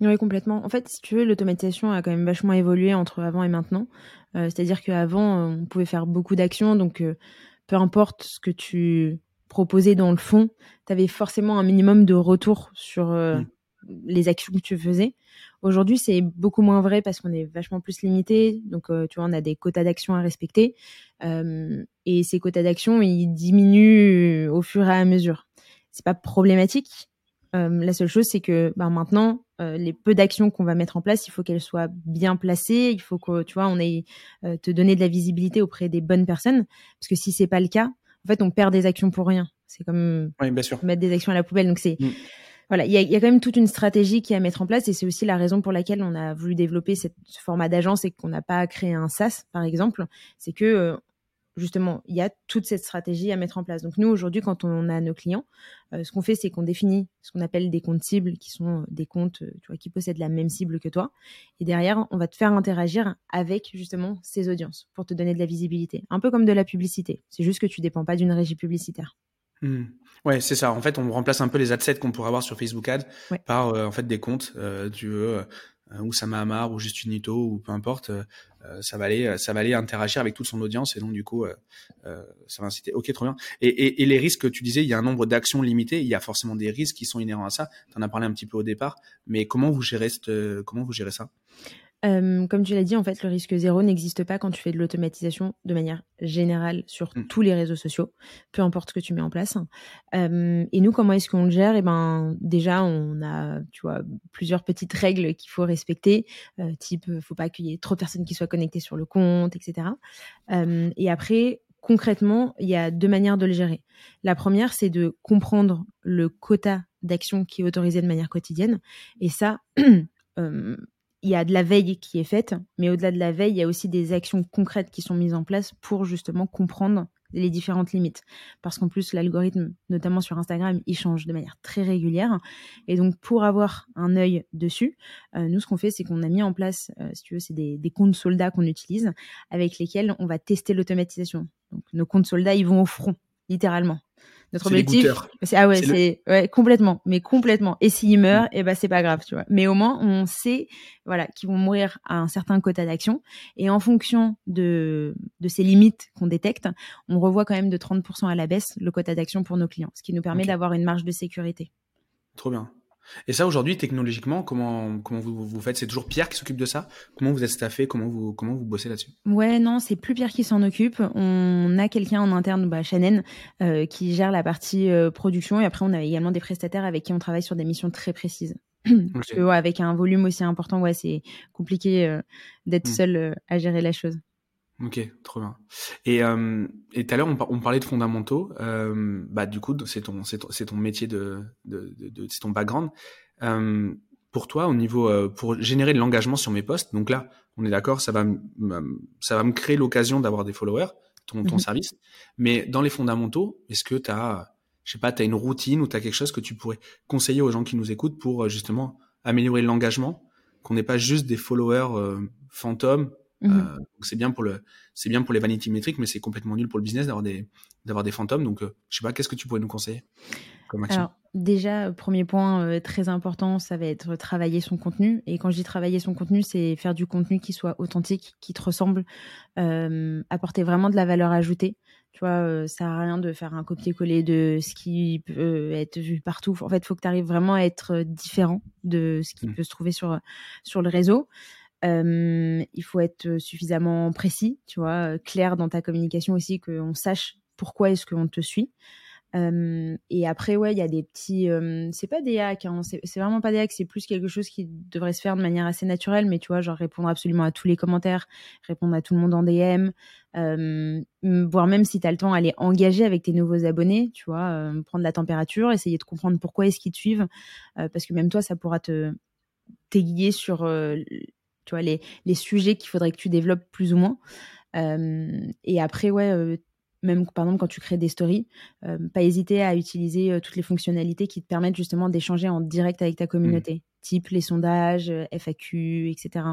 S1: Oui, complètement. En fait, si tu veux, l'automatisation a quand même vachement évolué entre avant et maintenant. Euh, C'est-à-dire qu'avant, on pouvait faire beaucoup d'actions, donc euh, peu importe ce que tu proposais dans le fond, tu avais forcément un minimum de retour sur euh, mm. Les actions que tu faisais. Aujourd'hui, c'est beaucoup moins vrai parce qu'on est vachement plus limité. Donc, euh, tu vois, on a des quotas d'action à respecter. Euh, et ces quotas d'action, ils diminuent au fur et à mesure. C'est pas problématique. Euh, la seule chose, c'est que ben, maintenant, les peu d'actions qu'on va mettre en place, il faut qu'elles soient bien placées. Il faut que, tu vois, on ait te donner de la visibilité auprès des bonnes personnes. Parce que si c'est pas le cas, en fait, on perd des actions pour rien. C'est comme mettre des actions à la poubelle. Donc, c'est. Mm voilà, il y a, quand même toute une stratégie qui est à mettre en place et c'est aussi la raison pour laquelle on a voulu développer ce format d'agence et qu'on n'a pas créé un SaaS, par exemple. C'est que euh, justement, il y a toute cette stratégie à mettre en place. Donc nous, aujourd'hui, quand on a nos clients, euh, ce qu'on fait, c'est qu'on définit ce qu'on appelle des comptes cibles, qui sont des comptes tu vois, qui possèdent la même cible que toi. Et derrière, on va te faire interagir avec justement ces audiences pour te donner de la visibilité. Un peu comme de la publicité. C'est juste que tu dépends pas d'une régie publicitaire.
S2: Mmh. Ouais, c'est ça. En fait, on remplace un peu les adsets qu'on pourrait avoir sur Facebook Ads par en fait des comptes. tu veux euh, ou Sama Amar ou juste Unito ou peu importe, euh, euh, ça va aller, ça va aller interagir avec toute son audience et donc du coup, ça va inciter. Ok, trop bien. Et, et, et, les risques, tu disais, il y a un nombre d'actions limité, il y a forcément des risques qui sont inhérents à ça. Tu en as parlé un petit peu au départ, mais comment vous gérez, cette, comment vous gérez ça?
S1: Comme tu l'as dit, en fait, le risque zéro n'existe pas quand tu fais de l'automatisation de manière générale sur mmh. tous les réseaux sociaux, peu importe ce que tu mets en place. et nous, comment est-ce qu'on le gère? Eh ben, déjà, on a, tu vois, plusieurs petites règles qu'il faut respecter, euh, type, faut pas qu'il y ait trop de personnes qui soient connectées sur le compte, etc. et après, concrètement, il y a deux manières de le gérer. La première, c'est de comprendre le quota d'action qui est autorisé de manière quotidienne. Et ça, *clears throat* il y a de la veille qui est faite, mais au-delà de la veille, il y a aussi des actions concrètes qui sont mises en place pour justement comprendre les différentes limites. Parce qu'en plus, l'algorithme, notamment sur Instagram, il change de manière très régulière. Et donc, pour avoir un œil dessus, euh, nous, ce qu'on fait, c'est qu'on a mis en place, euh, si tu veux, c'est des, des comptes soldats qu'on utilise, avec lesquels on va tester l'automatisation. Donc, nos comptes soldats, ils vont au front, littéralement. Notre objectif, c'est ah ouais, c'est ouais, complètement, mais complètement. Et s'ils meurent, mm. et eh ben c'est pas grave, tu vois. Mais au moins on sait, voilà, qu'ils vont mourir à un certain quota d'action. Et en fonction de de ces limites qu'on détecte, on revoit quand même de 30% à la baisse le quota d'action pour nos clients, ce qui nous permet d'avoir une marge de sécurité.
S2: Trop bien. Et ça, aujourd'hui, technologiquement, comment, comment vous, vous faites? C'est toujours Pierre qui s'occupe de ça? Comment vous êtes staffé? Comment vous, comment vous bossez là-dessus?
S1: Ouais, non, c'est plus Pierre qui s'en occupe. On a quelqu'un en interne, bah, Shannon, euh, qui gère la partie euh, production. Et après, on a également des prestataires avec qui on travaille sur des missions très précises. Parce que, ouais, avec un volume aussi important, ouais, c'est compliqué euh, d'être hmm. seul à gérer la chose.
S2: Ok, trop bien. Et euh, et tout à l'heure on, on, parlait de fondamentaux. Euh, bah du coup c'est ton c'est ton, ton, métier de, de, de, de c'est ton background. Euh, pour toi au niveau euh, pour générer de l'engagement sur mes posts. Donc là on est d'accord, ça va ça va me créer l'occasion d'avoir des followers, ton ton mhm. service. Mais dans les fondamentaux, est-ce que tu as je sais pas, tu as une routine ou tu as quelque chose que tu pourrais conseiller aux gens qui nous écoutent pour euh, justement améliorer l'engagement, qu'on n'ait pas juste des followers fantômes Mmh euh, c'est bien pour le, c'est bien pour les vanity métriques, mais c'est complètement nul pour le business d'avoir des, d'avoir des fantômes. Donc, euh, je sais pas, qu'est-ce que tu pourrais nous conseiller
S1: comme action? Alors, déjà, premier point euh, très important, ça va être travailler son contenu. Et quand je dis travailler son contenu, c'est faire du contenu qui soit authentique, qui te ressemble, apporter vraiment de la valeur ajoutée. Tu vois, ça sert à rien de faire un copier-coller de ce qui peut être vu partout. En fait, il faut que tu arrives vraiment à être différent de ce qui mmh. peut se trouver sur, sur le réseau il faut être suffisamment précis, tu vois, clair dans ta communication aussi, qu'on sache pourquoi est-ce qu'on te suit. et après, ouais, il y a des petits. c'est pas des hacks, hein, c'est vraiment pas des hacks, c'est plus quelque chose qui devrait se faire de manière assez naturelle, mais tu vois, genre répondre absolument à tous les commentaires, répondre à tout le monde en DM, voire même si tu as le temps, aller engager avec tes nouveaux abonnés, tu vois, prendre la température, essayer de comprendre pourquoi est-ce qu'ils te suivent, parce que même toi, ça pourra te t'aiguiller sur tu vois, les, les sujets qu'il faudrait que tu développes plus ou moins. Euh, et après, ouais, euh, même par exemple quand tu crées des stories, euh, pas hésiter à utiliser toutes les fonctionnalités qui te permettent justement d'échanger en direct avec ta communauté, mmh. type les sondages, FAQ, etc.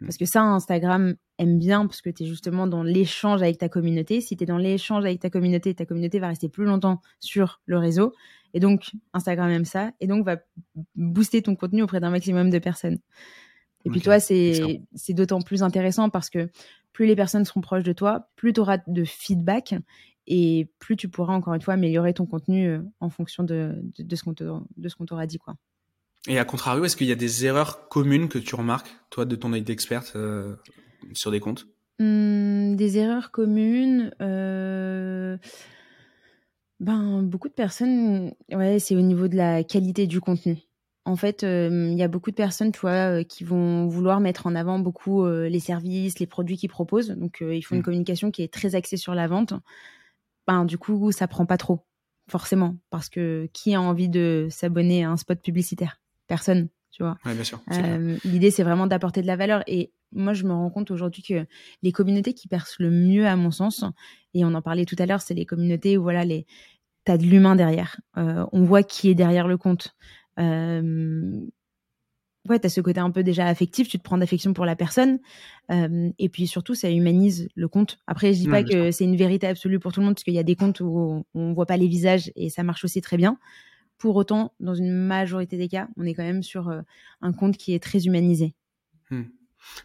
S1: Mmh. Parce que ça, Instagram aime bien parce que tu es justement dans l'échange avec ta communauté. Si tu es dans l'échange avec ta communauté, ta communauté va rester plus longtemps sur le réseau. Et donc, Instagram aime ça. Et donc, va booster ton contenu auprès d'un maximum de personnes. Et puis toi, c'est d'autant plus intéressant parce que plus les personnes seront proches de toi, plus tu auras de feedback et plus tu pourras encore une fois améliorer ton contenu euh, en fonction de, de, ce qu'on t'aura dit. quoi.
S2: Et à contrario, est-ce qu'il y a des erreurs communes que tu remarques, toi, de ton œil d'experte euh, sur des comptes?
S1: Mmh, Des erreurs communes euh, ben, Beaucoup de personnes, ouais, c'est au niveau de la qualité du contenu en fait, il y a beaucoup de personnes, tu vois, qui vont vouloir mettre en avant beaucoup les services, les produits qu'ils proposent. Donc, ils font une mmh. communication qui est très axée sur la vente. Ben, du coup, ça prend pas trop, forcément, parce que qui a envie de s'abonner à un spot publicitaire? Personne, tu vois.
S2: Ouais, bien sûr.
S1: L'idée, c'est vraiment d'apporter de la valeur. Et moi, je me rends compte aujourd'hui que les communautés qui percent le mieux, à mon sens, et on en parlait tout à l'heure, c'est les communautés où voilà, les, t'as de l'humain derrière. Euh, on voit qui est derrière le compte. Ouais, t'as ce côté un peu déjà affectif, tu te prends d'affection pour la personne, euh, et puis surtout, ça humanise le compte. Après, je dis pas que c'est une vérité absolue pour tout le monde, parce qu'il y a des comptes où on voit pas les visages, et ça marche aussi très bien. Pour autant, dans une majorité des cas, on est quand même sur euh, un compte qui est très humanisé.
S2: Hmm.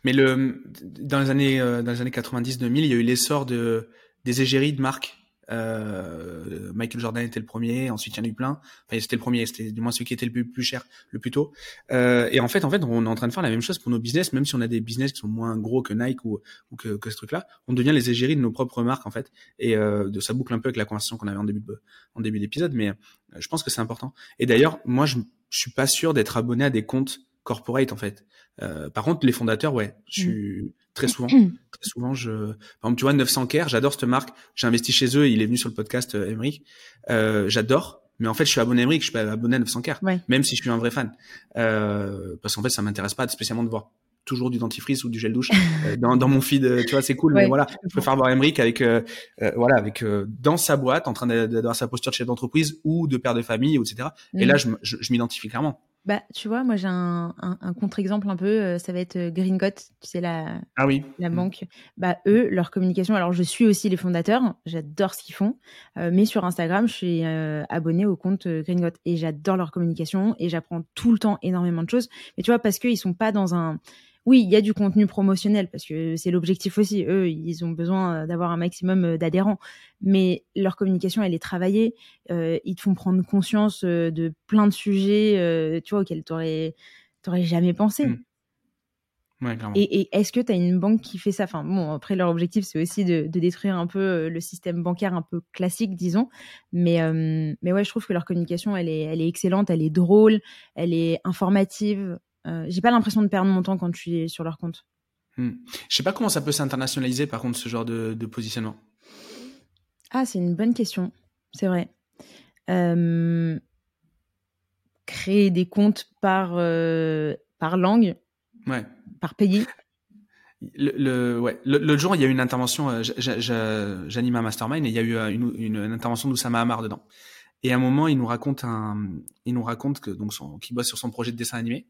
S2: Mais le, dans les années, euh, dans les années 90-2000, il y a eu l'essor de, des égéries de marques euh, Michael Jordan était le premier, ensuite il y en a eu plein. Enfin, c'était le premier, c'était du moins celui qui était le plus, cher, le plus tôt. Euh, et en fait, en fait, on est en train de faire la même chose pour nos business, même si on a des business qui sont moins gros que Nike ou, que, ce truc-là, on devient les égéries de nos propres marques en fait. Et euh, ça boucle un peu avec la conversation qu'on avait en début de, en début d'épisode, mais euh, je pense que c'est important. Et d'ailleurs, moi, je, je suis pas sûr d'être abonné à des comptes corporate en fait. Euh, par contre, les fondateurs, ouais, je suis mm. très souvent, très souvent, je, par exemple, tu vois, 900 Care, j'adore cette marque, j'ai investi chez eux, il est venu sur le podcast euh, euh, j'adore, mais en fait, je suis abonné à Emmerich, je suis pas abonné à 900 Care, même si je suis un vrai fan, euh, parce qu'en fait, ça m'intéresse pas spécialement de voir toujours du dentifrice ou du gel douche *laughs* euh, dans, dans mon feed tu vois c'est cool mais voilà je préfère voir Emmerich avec voilà avec dans sa boîte en train d'avoir sa posture de chef d'entreprise ou de père de famille etc et là mm. je, je m'identifie clairement
S1: bah, tu vois, moi j'ai un, un, contre-exemple un peu, euh, ça va être euh, tu sais, la,
S2: ah oui.
S1: la mmh. banque. Bah, eux, leur communication, alors je suis aussi les fondateurs, j'adore ce qu'ils font, euh, mais sur Instagram, je suis abonné au compte Green et j'adore leur communication et j'apprends tout le temps énormément de choses. Mais tu vois, parce qu'ils sont pas dans un oui, il y a du contenu promotionnel parce que c'est l'objectif aussi. Eux, ils ont besoin d'avoir un maximum euh, d'adhérents, mais leur communication, elle est travaillée. Euh, ils te font prendre conscience euh, de plein de sujets, tu vois, auxquels tu n'aurais jamais pensé.
S2: Mmh.
S1: et, est-ce que tu as une banque qui fait ça? Enfin, bon, après, leur objectif, c'est aussi de, détruire un peu le système bancaire un peu classique, disons. Mais, mais ouais, je trouve que leur communication, elle est, elle est excellente, elle est drôle, elle est informative. Euh, j'ai pas l'impression de perdre mon temps quand je suis sur leur compte.
S2: Hmm. Je sais pas comment ça peut s'internationaliser par contre ce genre de, positionnement.
S1: Ah, c'est une bonne question. C'est vrai. Euh, créer des comptes par, euh, par langue,
S2: ouais.
S1: par pays.
S2: Le, le, ouais. le, jour, il y a eu une intervention, j'anime un mastermind et il y a eu une, une, intervention d'Oussama Amar dedans. Et à un moment, il nous raconte un, il nous raconte que donc son, qu'il bosse sur son projet de dessin animé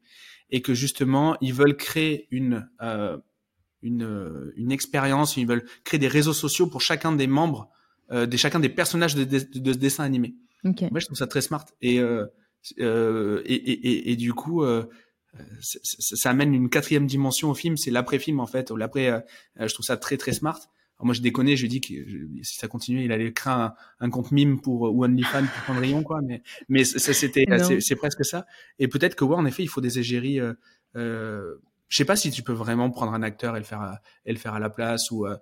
S2: et que justement ils veulent créer une euh, une, une expérience, ils veulent créer des réseaux sociaux pour chacun des membres, euh, des chacun des personnages de, de, de ce dessin animé.
S1: Okay.
S2: Moi, je trouve ça très smart et euh, euh et, et, et, du coup. Euh, ça amène une quatrième dimension au film, c'est l'après-film en fait, l'après. je trouve ça très très smart moi, je déconnais, je lui dis que si ça continuait, il allait créer un, un compte mime pour ou OnlyFans pour Cendrillon, quoi. Mais, mais ça, c'était, c'est presque ça. Et peut-être que ouais, en effet, il faut des égéries. Euh, euh, je sais pas si tu peux vraiment prendre un acteur et le faire, à, et le faire à la place ou. Euh,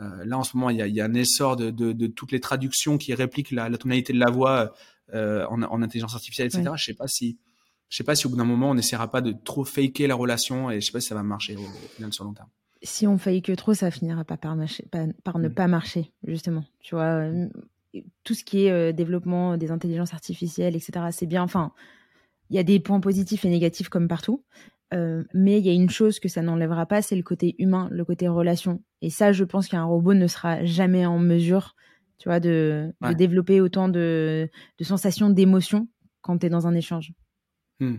S2: euh, là, en ce moment, il y a, il y a un essor de, de, de, toutes les traductions qui répliquent la, la tonalité de la voix euh, en, en, intelligence artificielle, etc. Je sais pas si, je sais pas si au bout d'un moment, on n'essaiera pas de trop faker la relation et je sais pas si ça va marcher au, au final sur long terme
S1: si on faillit que trop, ça finira pas par, marcher, par, ne mm. pas marcher, justement. Tu vois, euh, tout ce qui est euh, développement des intelligences artificielles, etc., c'est bien. Enfin, il y a des points positifs et négatifs comme partout. Euh, mais il y a une chose que ça n'enlèvera pas, c'est le côté humain, le côté relation. Et ça, je pense qu'un robot ne sera jamais en mesure, tu vois, de, développer autant de, sensations, d'émotions quand tu es dans un échange.
S2: Hmm.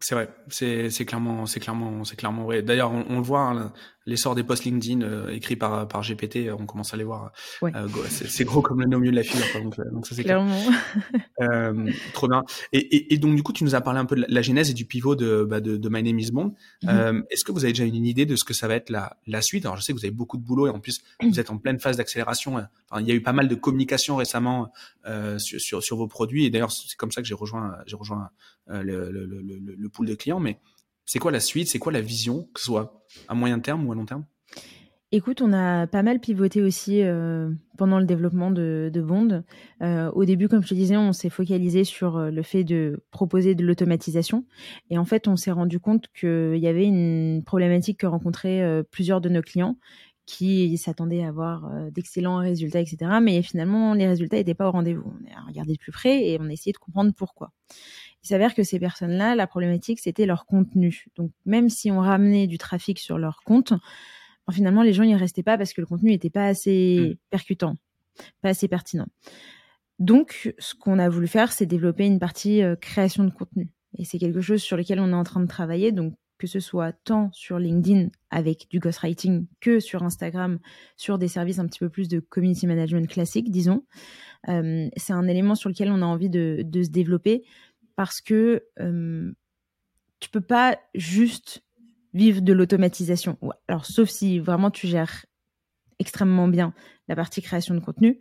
S2: C'est vrai, c'est clairement, c'est clairement, c'est clairement vrai. D'ailleurs, on, on, le voit, hein, l'essor des posts LinkedIn euh, écrits par par GPT, on commence à les voir.
S1: Euh,
S2: c'est gros comme le nom mieux de la fille. donc, euh, donc ça c'est
S1: clairement. *laughs*
S2: euh, trop bien. Et, et, et, donc du coup, tu nous as parlé un peu de la, genèse et du pivot de bah, de, de, My Name Is Bond. Mm-hmm. Est-ce que vous avez déjà une idée de ce que ça va être la la suite? Alors je sais que vous avez beaucoup de boulot et en plus vous êtes en pleine phase d'accélération. Enfin, il y a eu pas mal de communication récemment sur, sur, sur vos produits et d'ailleurs c'est comme ça que j'ai rejoint j'ai rejoint le, le, le, le pool de clients, mais c'est quoi la suite? C'est quoi la vision, que ce soit à moyen terme ou à long terme?
S1: Écoute, on a pas mal pivoté aussi euh, pendant le développement de, Bond. Euh, au début, comme je te disais, on s'est focalisé sur euh, le fait de proposer de l'automatisation. Et en fait, on s'est rendu compte qu'il y avait une problématique que rencontraient plusieurs de nos clients qui s'attendaient à avoir d'excellents résultats, etc. Mais finalement, les résultats n'étaient pas au rendez-vous. On a regardé de plus près et on a essayé de comprendre pourquoi. Il s'avère que ces personnes-là, la problématique, c'était leur contenu. Donc, même si on ramenait du trafic sur leur compte, ben, finalement, les gens n'y restaient pas parce que le contenu n'était pas assez mmh. percutant, pas assez pertinent. Donc, ce qu'on a voulu faire, c'est développer une partie euh, création de contenu. Et c'est quelque chose sur lequel on est en train de travailler. Donc, que ce soit tant sur LinkedIn avec du ghostwriting que sur Instagram, sur des services un petit peu plus de community management classique, disons. Euh, c'est un élément sur lequel on a envie de, se développer parce que euh, tu peux pas juste vivre de l'automatisation. Alors, sauf si vraiment tu gères extrêmement bien la partie création de contenu.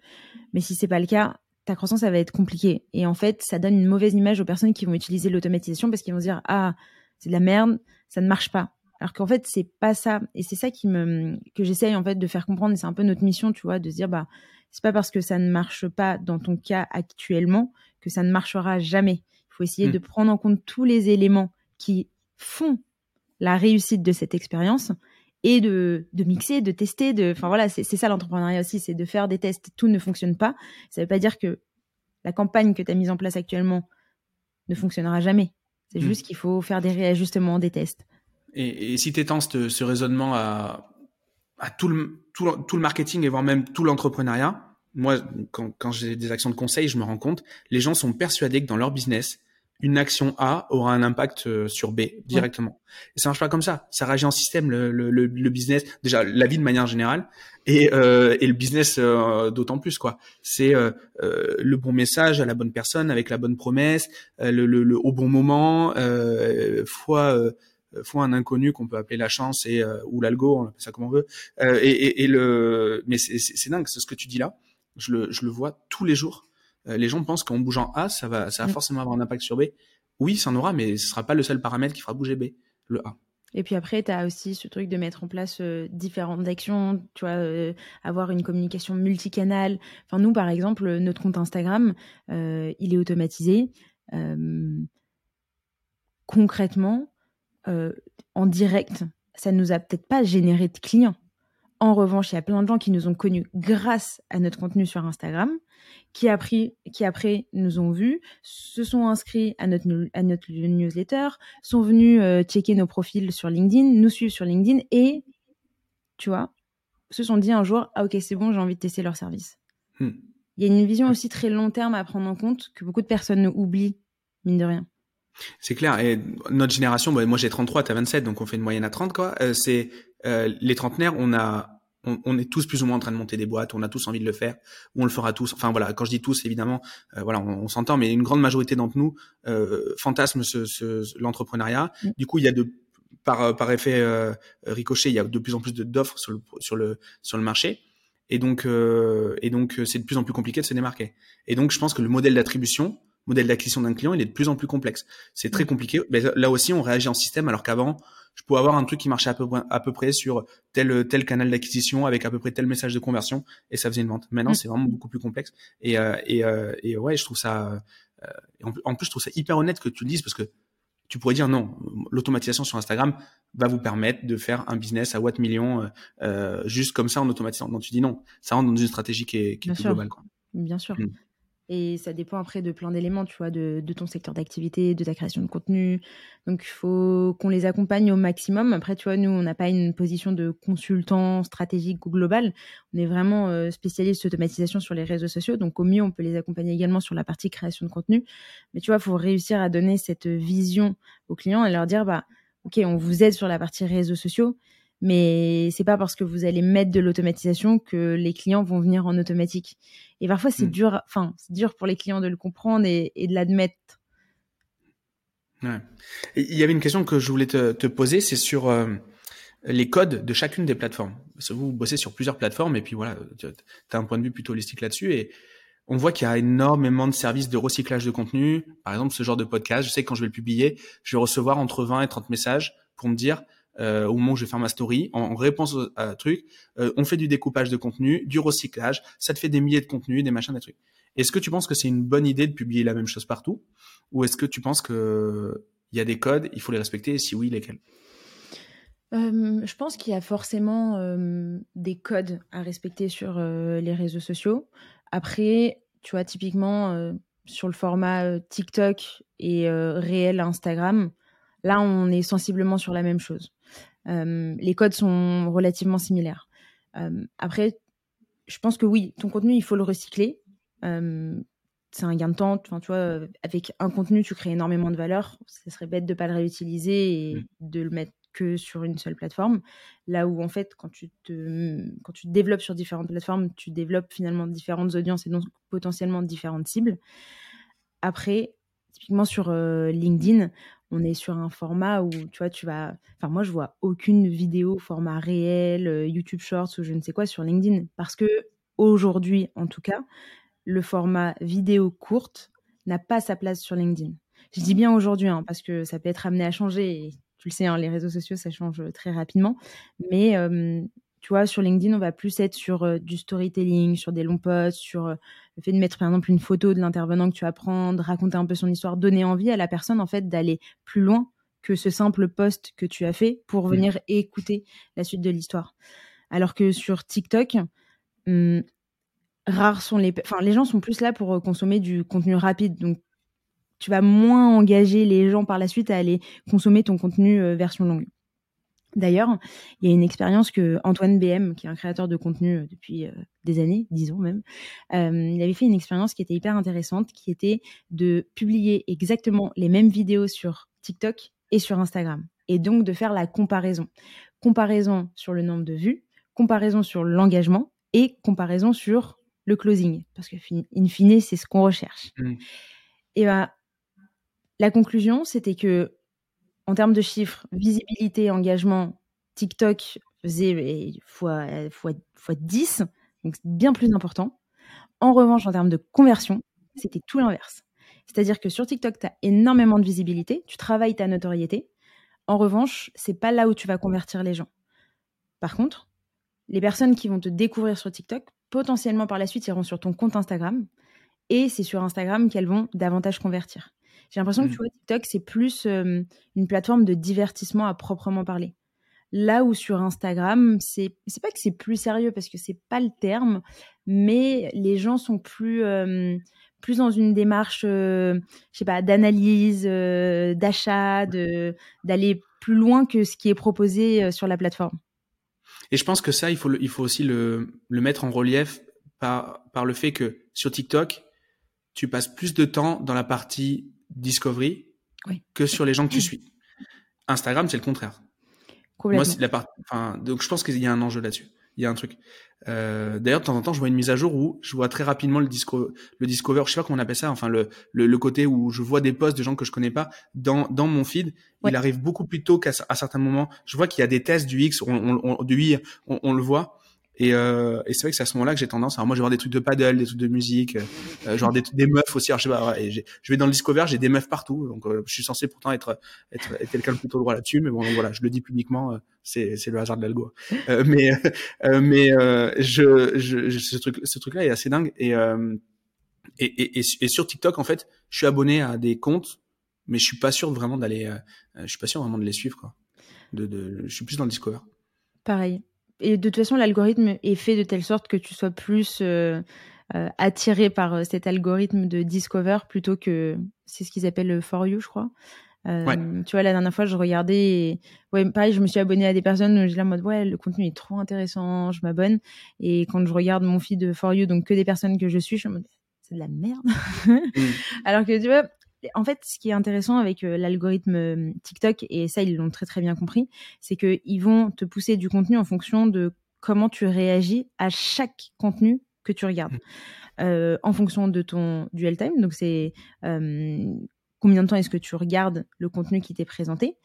S1: Mais si c'est pas le cas, ta croissance, ça va être compliqué. Et en fait, ça donne une mauvaise image aux personnes qui vont utiliser l'automatisation parce qu'ils vont se dire, ah, c'est de la merde, ça ne marche pas. Alors qu'en fait, c'est pas ça. Et c'est ça qui me, que j'essaye en fait de faire comprendre. C'est un peu notre mission, tu vois, de se dire, bah, c'est pas parce que ça ne marche pas dans ton cas actuellement que ça ne marchera jamais. Il faut essayer hmm. de prendre en compte tous les éléments qui font la réussite de cette expérience et de, de mixer, de tester, de, enfin voilà, c'est ça l'entrepreneuriat aussi, c'est de faire des tests. Tout ne fonctionne pas. Ça ne veut pas dire que la campagne que tu as mise en place actuellement ne fonctionnera jamais. C'est hmm. juste qu'il faut faire des réajustements, des tests.
S2: Et, si tu étends ce, ce, raisonnement à, à tout, le, tout, tout, le marketing et voire même tout l'entrepreneuriat, moi, quand, quand j'ai des actions de conseil, je me rends compte, les gens sont persuadés que dans leur business, une action A aura un impact euh, sur B directement. Et ça marche pas comme ça. Ça réagit en système le, le, le, business, déjà la vie de manière générale et, euh, et le business euh, d'autant plus quoi. C'est euh, euh, le bon message à la bonne personne avec la bonne promesse, le, le, au bon moment, fois fois un inconnu qu'on peut appeler la chance et ou l'algo, on appelle ça comme on veut. Et, et, et, le mais c'est dingue, c'est ce que tu dis là. Je le je le vois tous les jours euh, les gens pensent qu'en bougeant A, ça va, ça va mm. forcément avoir un impact sur B. Oui, ça en aura, mais ce sera pas le seul paramètre qui fera bouger B, le A.
S1: Et puis après, tu as aussi ce truc de mettre en place euh, différentes actions, tu vois, euh, avoir une communication multicanale. Enfin, nous, par exemple, notre compte Instagram, il est automatisé. concrètement, en direct, ça nous a peut-être pas généré de clients. En revanche, il y a plein de gens qui nous ont connus grâce à notre contenu sur Instagram qui, après nous ont vus, se sont inscrits à notre, à notre newsletter, sont venus euh, checker nos profils sur LinkedIn, nous suivre sur LinkedIn et, tu vois, se sont dit un jour, ah ok, c'est bon, j'ai envie de tester leur service. Hmm. Il y a une vision aussi très long terme à prendre en compte que beaucoup de personnes oublient, mine de rien.
S2: C'est clair. Et notre génération, moi j'ai 33, t'as 27, donc on fait une moyenne à 30, quoi. Euh, c'est euh, les trentenaires, on a on, est tous plus ou moins en train de monter des boîtes, on a tous envie de le faire, ou on le fera tous. Enfin voilà, quand je dis tous, évidemment, euh, voilà, on, s'entend, mais une grande majorité d'entre nous euh, fantasme ce, l'entrepreneuriat. Mm. Du coup, il y a de par par effet euh, ricochet, il y a de plus en plus d'offres sur le sur le sur le marché. Et donc, euh, et donc, c'est de plus en plus compliqué de se démarquer. Et donc, je pense que le modèle d'attribution, modèle d'acquisition d'un client, il est de plus en plus complexe. C'est très mm. compliqué. Mais là aussi, on réagit en système, alors qu'avant, je pouvais avoir un truc qui marchait à peu, à peu près sur tel tel canal d'acquisition avec à peu près tel message de conversion et ça faisait une vente. Maintenant, mm. c'est vraiment beaucoup plus complexe. Et, euh, et, euh, et ouais, je trouve ça. Euh, en, plus, je trouve ça hyper honnête que tu le dises parce que tu pourrais dire non, l'automatisation sur Instagram va vous permettre de faire un business à watt million euh, juste comme ça en automatisant. Non, tu dis non, ça rentre dans une stratégie qui est, qui est plus globale. Quoi.
S1: Bien sûr. Mm. Et ça dépend après de plein d'éléments, tu vois, de, ton secteur d'activité, de ta création de contenu. Donc, il faut qu'on les accompagne au maximum. Après, tu vois, nous, on n'a pas une position de consultant stratégique ou global. On est vraiment euh, spécialiste d'automatisation sur les réseaux sociaux. Donc, au mieux, on peut les accompagner également sur la partie création de contenu. Mais tu vois, il faut réussir à donner cette vision aux clients et leur dire, bah, OK, on vous aide sur la partie réseaux sociaux, mais c'est pas parce que vous allez mettre de l'automatisation que les clients vont venir en automatique. Et parfois, c'est mm. dur, enfin, c'est dur pour les clients de le comprendre et, de l'admettre.
S2: Ouais. Il y avait une question que je voulais te, poser, c'est sur euh, les codes de chacune des plateformes. Parce que vous bossez sur plusieurs plateformes et puis voilà, tu as un point de vue plutôt holistique là-dessus et on voit qu'il y a énormément de services de recyclage de contenu. Par exemple, ce genre de podcast, je sais que quand je vais le publier, je vais recevoir entre 20 et 30 messages pour me dire euh, au moment où je vais faire ma story, en, réponse à un truc, euh, on fait du découpage de contenu, du recyclage, ça te fait des milliers de contenus, des machins, des trucs. Est-ce que tu penses que c'est une bonne idée de publier la même chose partout? Ou est-ce que tu penses que il y a des codes, il faut les respecter, et si oui, lesquels?
S1: Euh, je pense qu'il y a forcément des codes à respecter sur les réseaux sociaux. Après, tu vois, typiquement, sur le format TikTok et réel Instagram, là, on est sensiblement sur la même chose. Les codes sont relativement similaires. après, je pense que oui, ton contenu, il faut le recycler. c'est un gain de temps. Enfin, tu vois, avec un contenu, tu crées énormément de valeur. Ce serait bête de ne pas le réutiliser et mmh. de le mettre que sur une seule plateforme. Là où, en fait, quand tu te, quand tu te développes sur différentes plateformes, tu développes finalement différentes audiences et donc potentiellement différentes cibles. Après, typiquement sur LinkedIn, on est sur un format où tu vois, tu vas. Enfin, moi, je vois aucune vidéo format réel, YouTube Shorts ou je ne sais quoi sur LinkedIn parce que aujourd'hui, en tout cas, le format vidéo courte n'a pas sa place sur LinkedIn. Je dis bien aujourd'hui hein, parce que ça peut être amené à changer. Tu le sais, hein, les réseaux sociaux, ça change très rapidement. Mais tu vois, sur LinkedIn, on va plus être sur du storytelling, sur des longs posts, sur le fait de mettre par exemple une photo de l'intervenant que tu vas prendre, raconter un peu son histoire, donner envie à la personne en fait d'aller plus loin que ce simple post que tu as fait pour venir écouter la suite de l'histoire. Alors que sur TikTok, mmh, rares sont les, enfin les gens sont plus là pour consommer du contenu rapide, donc tu vas moins engager les gens par la suite à aller consommer ton contenu euh, version longue. D'ailleurs, il y a une expérience que Antoine BM, qui est un créateur de contenu euh, depuis euh, des années, disons même, il avait fait une expérience qui était hyper intéressante, qui était de publier exactement les mêmes vidéos sur TikTok et sur Instagram, et donc de faire la comparaison. Comparaison sur le nombre de vues, comparaison sur l'engagement et comparaison sur le closing, parce que in fine, c'est ce qu'on recherche. Mmh. Et ben, la conclusion, c'était que, en termes de chiffres, visibilité, engagement, TikTok faisait fois, fois, fois 10, donc bien plus important. En revanche, en termes de conversion, c'était tout l'inverse. C'est-à-dire que sur TikTok, tu as énormément de visibilité, tu travailles ta notoriété. En revanche, c'est pas là où tu vas convertir les gens. Par contre, les personnes qui vont te découvrir sur TikTok, potentiellement par la suite iront sur ton compte Instagram et c'est sur Instagram qu'elles vont davantage convertir. J'ai l'impression que tu mmh. vois, TikTok, c'est plus une plateforme de divertissement à proprement parler. Là où sur Instagram, c'est pas que c'est plus sérieux parce que c'est pas le terme, mais les gens sont plus plus dans une démarche, je sais pas, d'analyse, d'achat, de d'aller plus loin que ce qui est proposé sur la plateforme.
S2: Et je pense que ça, il faut il faut aussi le le mettre en relief par par le fait que sur TikTok, tu passes plus de temps dans la partie Discovery que sur les gens que tu *clears throat* suis. Instagram, c'est le contraire. Moi, c'est la part... enfin, donc je pense qu'il y a un enjeu là-dessus. Il y a un truc. Euh, D'ailleurs, de temps en temps, je vois une mise à jour où je vois très rapidement le, disco, le discover, je sais pas comment on appelle ça, enfin le, le, le, côté où je vois des posts de gens que je connais pas dans, dans mon feed. Il arrive beaucoup plus tôt qu'à certains moments. Je vois qu'il y a des tests du X, on, on, du Y, on, on, le voit. Et, euh, et c'est vrai que c'est à ce moment-là que j'ai tendance. Alors moi, je vais voir des trucs de paddle, des trucs de musique, euh, genre des, des meufs aussi. Alors, je sais pas. et je vais dans le Discover, j'ai des meufs partout. Donc, euh, je suis censé pourtant être être, quelqu'un de plutôt droit là-dessus. Mais bon, voilà, je le dis publiquement. Euh, c'est c'est le hasard de l'algo. Euh, mais mais je, je, ce truc ce truc-là est assez dingue. Et, et, et, et sur TikTok, en fait, je suis abonné à des comptes, mais je suis pas sûr vraiment d'aller. je suis pas sûr vraiment de les suivre, quoi. De, de, je suis plus dans le Discover.
S1: Pareil et de toute façon, l'algorithme est fait de telle sorte que tu sois plus euh, euh, attiré par euh, cet algorithme de Discover plutôt que c'est ce qu'ils appellent le For You, je crois. Tu vois, la dernière fois, je regardais, et... ouais, pareil, je me suis abonnée à des personnes où j'étais en mode, ouais, le contenu est trop intéressant, je m'abonne. Et quand je regarde mon feed de For You, donc que des personnes que je suis, je en mode, c'est de la merde. Mm. *laughs* Alors que tu vois, en fait, ce qui est intéressant avec euh, l'algorithme euh, TikTok, et ça, ils l'ont très très bien compris, c'est qu'ils vont te pousser du contenu en fonction de comment tu réagis à chaque contenu que tu regardes. Mmh. Euh, en fonction de ton dual time, donc c'est combien de temps est-ce que tu regardes le contenu qui t'est présenté,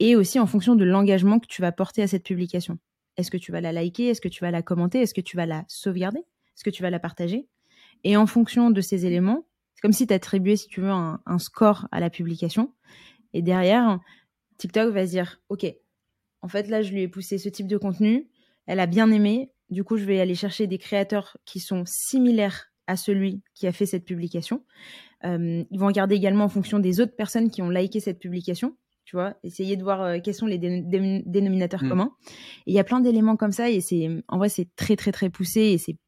S1: et aussi en fonction de l'engagement que tu vas porter à cette publication. Est-ce que tu vas la liker? Est-ce que tu vas la commenter? Est-ce que tu vas la sauvegarder? Est-ce que tu vas la partager? Et en fonction de ces éléments, comme si tu attribuais, si tu veux, un, score à la publication. Et derrière, TikTok va se dire, OK, en fait, là, je lui ai poussé ce type de contenu, elle a bien aimé, du coup, je vais aller chercher des créateurs qui sont similaires à celui qui a fait cette publication. Euh, ils vont regarder également en fonction des autres personnes qui ont liké cette publication, tu vois, essayer de voir euh, quels sont les dénominateurs mmh. communs. Et il y a plein d'éléments comme ça, et c'est, en vrai, c'est très, très, très poussé, et c'est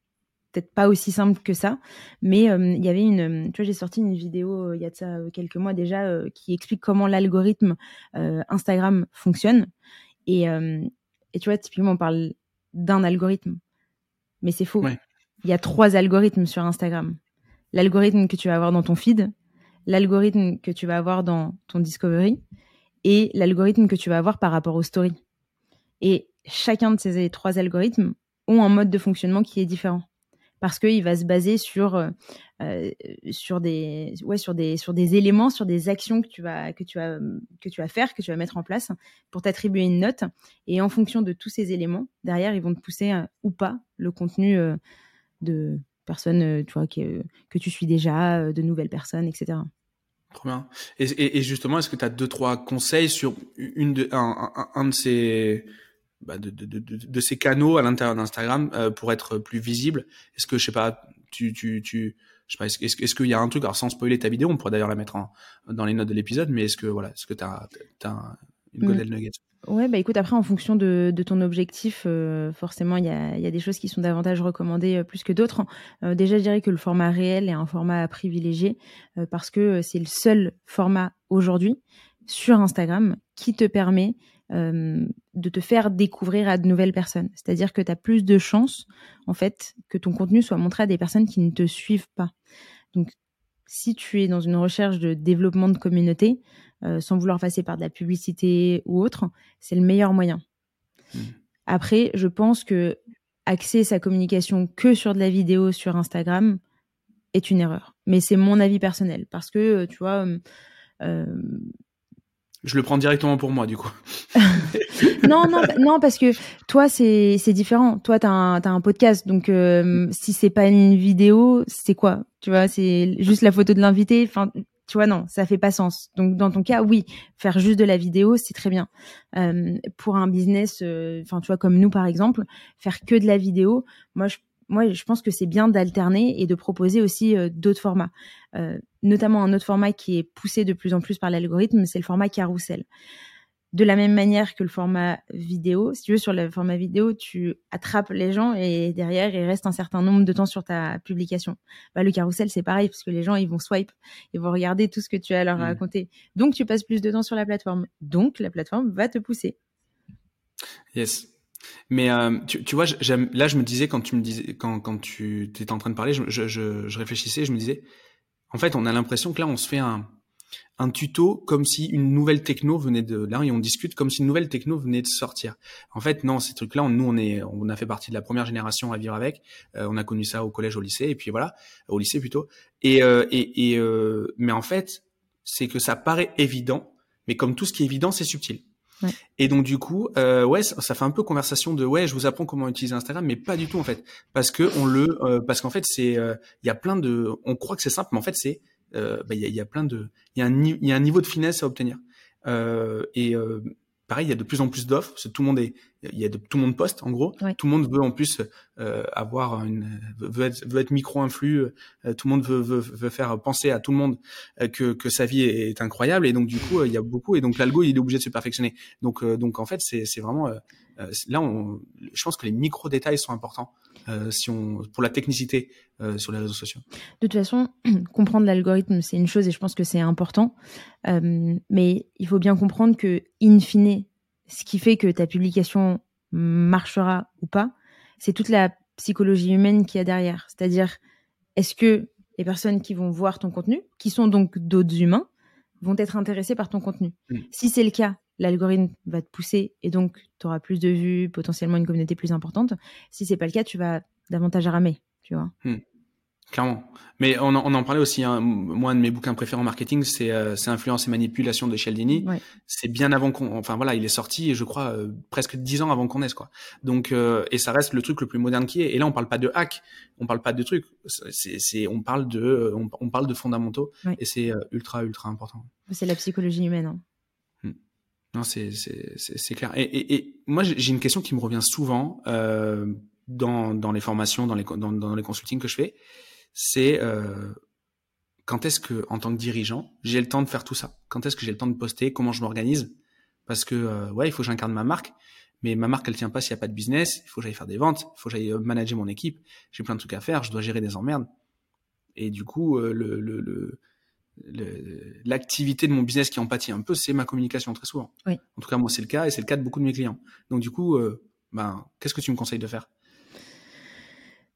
S1: peut-être pas aussi simple que ça, mais il y avait une, tu vois, j'ai sorti une vidéo il y a de ça quelques mois déjà qui explique comment l'algorithme Instagram fonctionne. Et, et tu vois, typiquement, on parle d'un algorithme, mais c'est faux. Il y a trois algorithmes sur Instagram. L'algorithme que tu vas avoir dans ton feed, l'algorithme que tu vas avoir dans ton discovery et l'algorithme que tu vas avoir par rapport aux stories. Et chacun de ces trois algorithmes ont un mode de fonctionnement qui est différent parce qu'il va se baser sur euh, euh, sur des ouais sur des sur des éléments sur des actions que tu vas que tu vas que tu vas faire que tu vas mettre en place pour t'attribuer une note et en fonction de tous ces éléments derrière ils vont te pousser euh, ou pas le contenu de personnes tu vois que, que tu suis déjà de nouvelles personnes etc
S2: Trop bien. Et, justement, est-ce que tu as deux, trois conseils sur une de, un de ces, bah de, de, de, de, ces canaux à l'intérieur d'Instagram euh, pour être plus visible Est-ce que, je sais pas, tu, tu, tu, je sais pas, est-ce, est-ce, qu'il y a un truc, alors sans spoiler ta vidéo, on pourrait d'ailleurs la mettre en, dans les notes de l'épisode, mais est-ce que, voilà, est-ce que tu as, une mm. golden nugget?
S1: Ouais, bah écoute, après, en fonction de, de ton objectif, euh, forcément, il y a, y a, des choses qui sont davantage recommandées euh, plus que d'autres. Euh, déjà, je dirais que le format réel est un format à privilégier parce que c'est le seul format aujourd'hui sur Instagram qui te permet de te faire découvrir à de nouvelles personnes. C'est-à-dire que tu as plus de chances, en fait, que ton contenu soit montré à des personnes qui ne te suivent pas. Donc, si tu es dans une recherche de développement de communauté, euh, sans vouloir passer par de la publicité ou autre, c'est le meilleur moyen. Hmm. Après, je pense que axer sa communication que sur de la vidéo sur Instagram est une erreur. Mais c'est mon avis personnel parce que, euh, tu vois, euh,
S2: je le prends directement pour moi, du coup. *laughs*
S1: non, non, non, parce que toi, c'est différent. Toi, tu as, un podcast, donc si c'est pas une vidéo, c'est quoi? Tu vois, c'est juste la photo de l'invité. Enfin, tu vois, non, ça fait pas sens. Donc, dans ton cas, oui, faire juste de la vidéo, c'est très bien. Euh, pour un business, euh, enfin, tu vois, comme nous, par exemple, faire que de la vidéo, moi, je, moi, je pense que c'est bien d'alterner et de proposer aussi euh, d'autres formats. notamment un autre format qui est poussé de plus en plus par l'algorithme, c'est le format carousel de la même manière que le format vidéo. Si tu veux, sur le format vidéo, tu attrapes les gens et derrière, il reste un certain nombre de temps sur ta publication. Bah, le carrousel, c'est pareil, parce que les gens, ils vont swipe, ils vont regarder tout ce que tu as à leur mmh. raconter. Donc, tu passes plus de temps sur la plateforme. Donc, la plateforme va te pousser.
S2: Yes. Mais euh, tu, vois, là, je me disais, quand tu me disais, quand, quand tu étais en train de parler, je, je, je réfléchissais, je me disais, en fait, on a l'impression que là, on se fait un, un tuto comme si une nouvelle techno venait de là et on discute comme si une nouvelle techno venait de sortir. En fait, non, ces trucs-là, nous on est, on a fait partie de la première génération à vivre avec. Euh, on a connu ça au collège, au lycée, et puis voilà, au lycée plutôt. Et, euh, et, et euh, mais en fait, c'est que ça paraît évident, mais comme tout ce qui est évident, c'est subtil. Et donc du coup, euh, ouais, ça, fait un peu conversation de ouais, je vous apprends comment utiliser Instagram, mais pas du tout en fait, parce que on le, parce qu'en fait c'est, il y a plein de, on croit que c'est simple, mais en fait c'est euh, bah, il y, a, y, a, plein de, il y, y a un niveau de finesse à obtenir. Euh, et euh, pareil, il y a de plus en plus d'offres. Tout le monde est, il y a de, tout le monde poste en gros. Tout le monde veut en plus euh, avoir une, veut être, veut être micro-influx. Euh, tout le monde veut, veut, veut, faire penser à tout le monde que, que sa vie est, incroyable. Et donc du coup, il y a beaucoup. Et donc l'algo, il est obligé de se perfectionner. Donc, donc en fait, c'est, c'est vraiment là, on, je pense que les micro détails sont importants euh, si on, pour la technicité euh, sur les réseaux sociaux.
S1: De toute façon, *clears throat* comprendre l'algorithme, c'est une chose et je pense que c'est important. Euh, mais il faut bien comprendre que, in fine, ce qui fait que ta publication marchera ou pas, c'est toute la psychologie humaine qu'il y a derrière. C'est-à-dire, est-ce que les personnes qui vont voir ton contenu, qui sont donc d'autres humains, vont être intéressés par ton contenu? Mm. Si c'est le cas, l'algorithme va te pousser et donc tu auras plus de vues, potentiellement une communauté plus importante. Si c'est pas le cas, tu vas davantage ramer, tu vois. Hmm.
S2: Clairement. Mais on en, on en parlait aussi. Hein. Moi, un de mes bouquins préférés en marketing, c'est euh, Influence et manipulation de Cialdini. C'est bien avant qu'on, enfin voilà, il est sorti, je crois, euh, presque dix ans avant qu'on naisse, quoi. Donc, euh, et ça reste le truc le plus moderne qui est. Et là, on parle pas de hack, on parle pas de trucs. C'est, on parle de, on, parle de fondamentaux, et c'est ultra, ultra important.
S1: C'est la psychologie humaine. Hein.
S2: Non, c'est clair. Et, et, et moi, j'ai une question qui me revient souvent euh, dans, dans les formations, dans les, dans, dans les consultings que je fais. C'est euh, quand est-ce que, en tant que dirigeant, j'ai le temps de faire tout ça? Quand est-ce que j'ai le temps de poster? Comment je m'organise? Parce que, euh, ouais, il faut que j'incarne ma marque. mais ma marque elle tient pas s'il n'y a pas de business. Il faut que j'aille faire des ventes, il faut que j'aille manager mon équipe. J'ai plein de trucs à faire, je dois gérer des emmerdes. Et du coup, le, le, le l'activité de mon business qui en pâtit un peu, c'est ma communication très souvent.
S1: Oui.
S2: En tout cas, moi, c'est le cas et c'est le cas de beaucoup de mes clients. Donc, du coup, euh, ben, qu'est-ce que tu me conseilles de faire?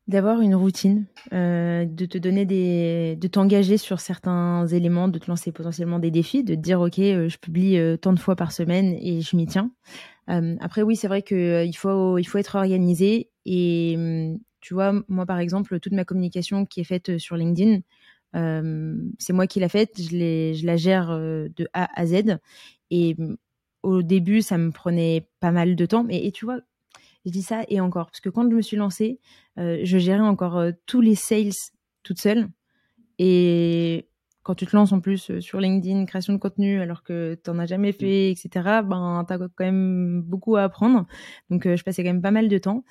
S1: D'avoir une routine, euh, de te donner des, de t'engager sur certains éléments, de te lancer potentiellement des défis, de te dire ok, euh, je publie tant de fois par semaine et je m'y tiens. après, oui, c'est vrai que il faut, il faut être organisé et hum, tu vois, moi par exemple, toute ma communication qui est faite sur LinkedIn, c'est moi qui l'a faite, je, la gère de A à Z. Et au début, ça me prenait pas mal de temps. Mais, et tu vois, je dis ça et encore, parce que quand je me suis lancée, je gérais encore tous les sales toute seule. Et quand tu te lances en plus sur LinkedIn, création de contenu, alors que tu n'en as jamais fait, etc., ben, tu as quand même beaucoup à apprendre. Donc, je passais quand même pas mal de temps.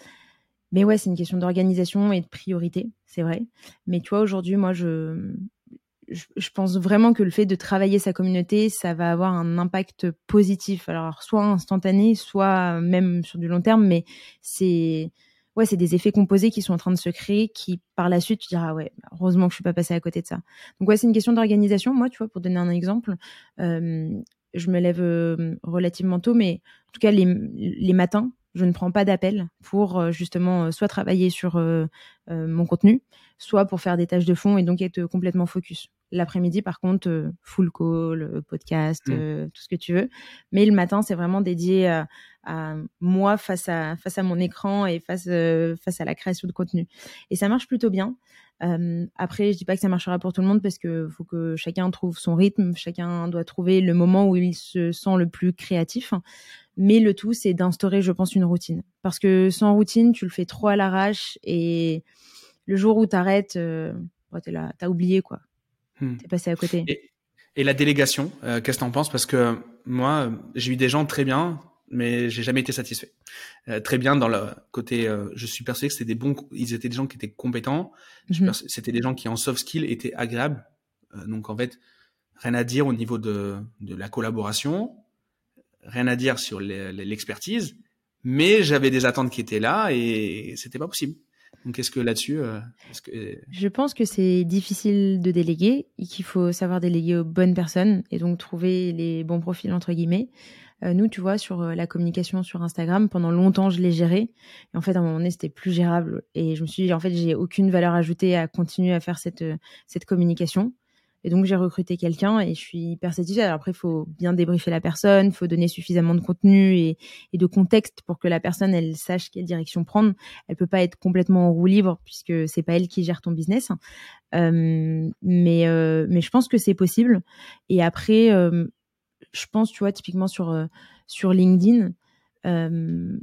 S1: Mais ouais, c'est une question d'organisation et de priorité, c'est vrai. Mais tu vois, aujourd'hui, moi, je, je, pense vraiment que le fait de travailler sa communauté, ça va avoir un impact positif. Alors, soit instantané, soit même sur du long terme, mais c'est ouais, c'est des effets composés qui sont en train de se créer, qui par la suite, tu diras, ouais, heureusement que je suis pas passé à côté de ça. Donc ouais, c'est une question d'organisation. Moi, tu vois, pour donner un exemple, euh, je me lève euh, relativement tôt, mais en tout cas, les, les matins, je ne prends pas d'appel pour euh, justement euh, soit travailler sur euh, mon contenu, soit pour faire des tâches de fond et donc être complètement focus. L'après-midi, par contre, full call, podcast, mmh. tout ce que tu veux. Mais le matin, c'est vraiment dédié à, moi face à face à mon écran et face face à la création de contenu. Et ça marche plutôt bien. après, je dis pas que ça marchera pour tout le monde parce que faut que chacun trouve son rythme, chacun doit trouver le moment où il se sent le plus créatif. Mais le tout, c'est d'instaurer, je pense, une routine. Parce que sans routine, tu le fais trop à l'arrache et le jour où tu arrêtes, euh, tu as oublié, quoi. Hmm. Tu es passé à côté.
S2: Et, la délégation, euh, qu'est-ce que tu en penses? Parce que moi, j'ai eu des gens très bien, mais j'ai jamais été satisfait. Euh, très bien dans le côté, je suis persuadé que c'était des bons, ils étaient des gens qui étaient compétents. Mhm. C'était des gens qui en soft skill étaient agréables. donc en fait, rien à dire au niveau de, de la collaboration rien à dire sur l'expertise, mais j'avais des attentes qui étaient là et c'était pas possible. Donc, est-ce que là-dessus, euh, que...
S1: je pense que c'est difficile de déléguer et qu'il faut savoir déléguer aux bonnes personnes et donc trouver les bons profils entre guillemets. Euh, nous, tu vois, sur euh, la communication sur Instagram, pendant longtemps, je l'ai géré. Et en fait, à un moment donné, c'était plus gérable. Et je me suis dit, en fait, j'ai aucune valeur ajoutée à continuer à faire cette, cette communication. Et donc, j'ai recruté quelqu'un et je suis hyper satisfaite. Alors après, il faut bien débriefer la personne, il faut donner suffisamment de contenu et, de contexte pour que la personne, elle sache quelle direction prendre. Elle peut pas être complètement en roue libre puisque c'est pas elle qui gère ton business. Euh, mais, euh, mais je pense que c'est possible. Et après, euh, je pense, tu vois, typiquement sur, euh, sur LinkedIn, euh,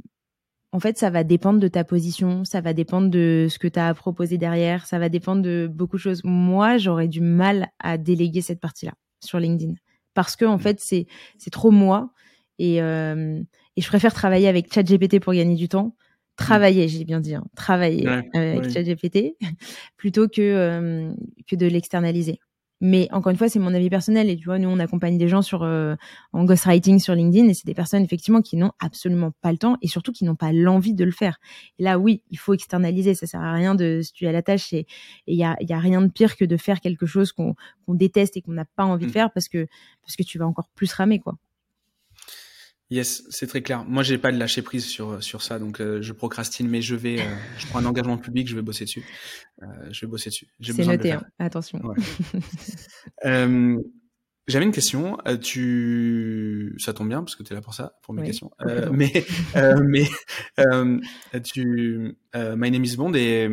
S1: en fait, ça va dépendre de ta position, ça va dépendre de ce que tu as à proposer derrière, ça va dépendre de beaucoup de choses. Moi, j'aurais du mal à déléguer cette partie-là sur LinkedIn parce que en mmh. fait, c'est trop moi et euh, et je préfère travailler avec ChatGPT pour gagner du temps. Travailler, j'ai bien dit, hein, travailler avec ChatGPT *laughs* plutôt que que de l'externaliser. Mais encore une fois, c'est mon avis personnel. Et tu vois, nous, on accompagne des gens sur euh, en ghostwriting sur LinkedIn, et c'est des personnes effectivement qui n'ont absolument pas le temps et surtout qui n'ont pas l'envie de le faire. Et là, oui, il faut externaliser. Ça sert à rien de se tuer à la tâche. Et il y a, y a rien de pire que de faire quelque chose qu'on déteste et qu'on n'a pas envie de mmh. faire parce que parce que tu vas encore plus ramer, quoi.
S2: Yes, c'est très clair. Moi, j'ai pas de lâcher prise sur sur ça, donc euh, je procrastine, mais je vais, euh, je prends un engagement public, je vais bosser dessus. Euh, je vais bosser dessus.
S1: C'est noté, hein. attention.
S2: J'avais une question. tu, ça tombe bien parce que tu es là pour ça, pour mes questions. *laughs* mais mais tu, My Name is Bond est,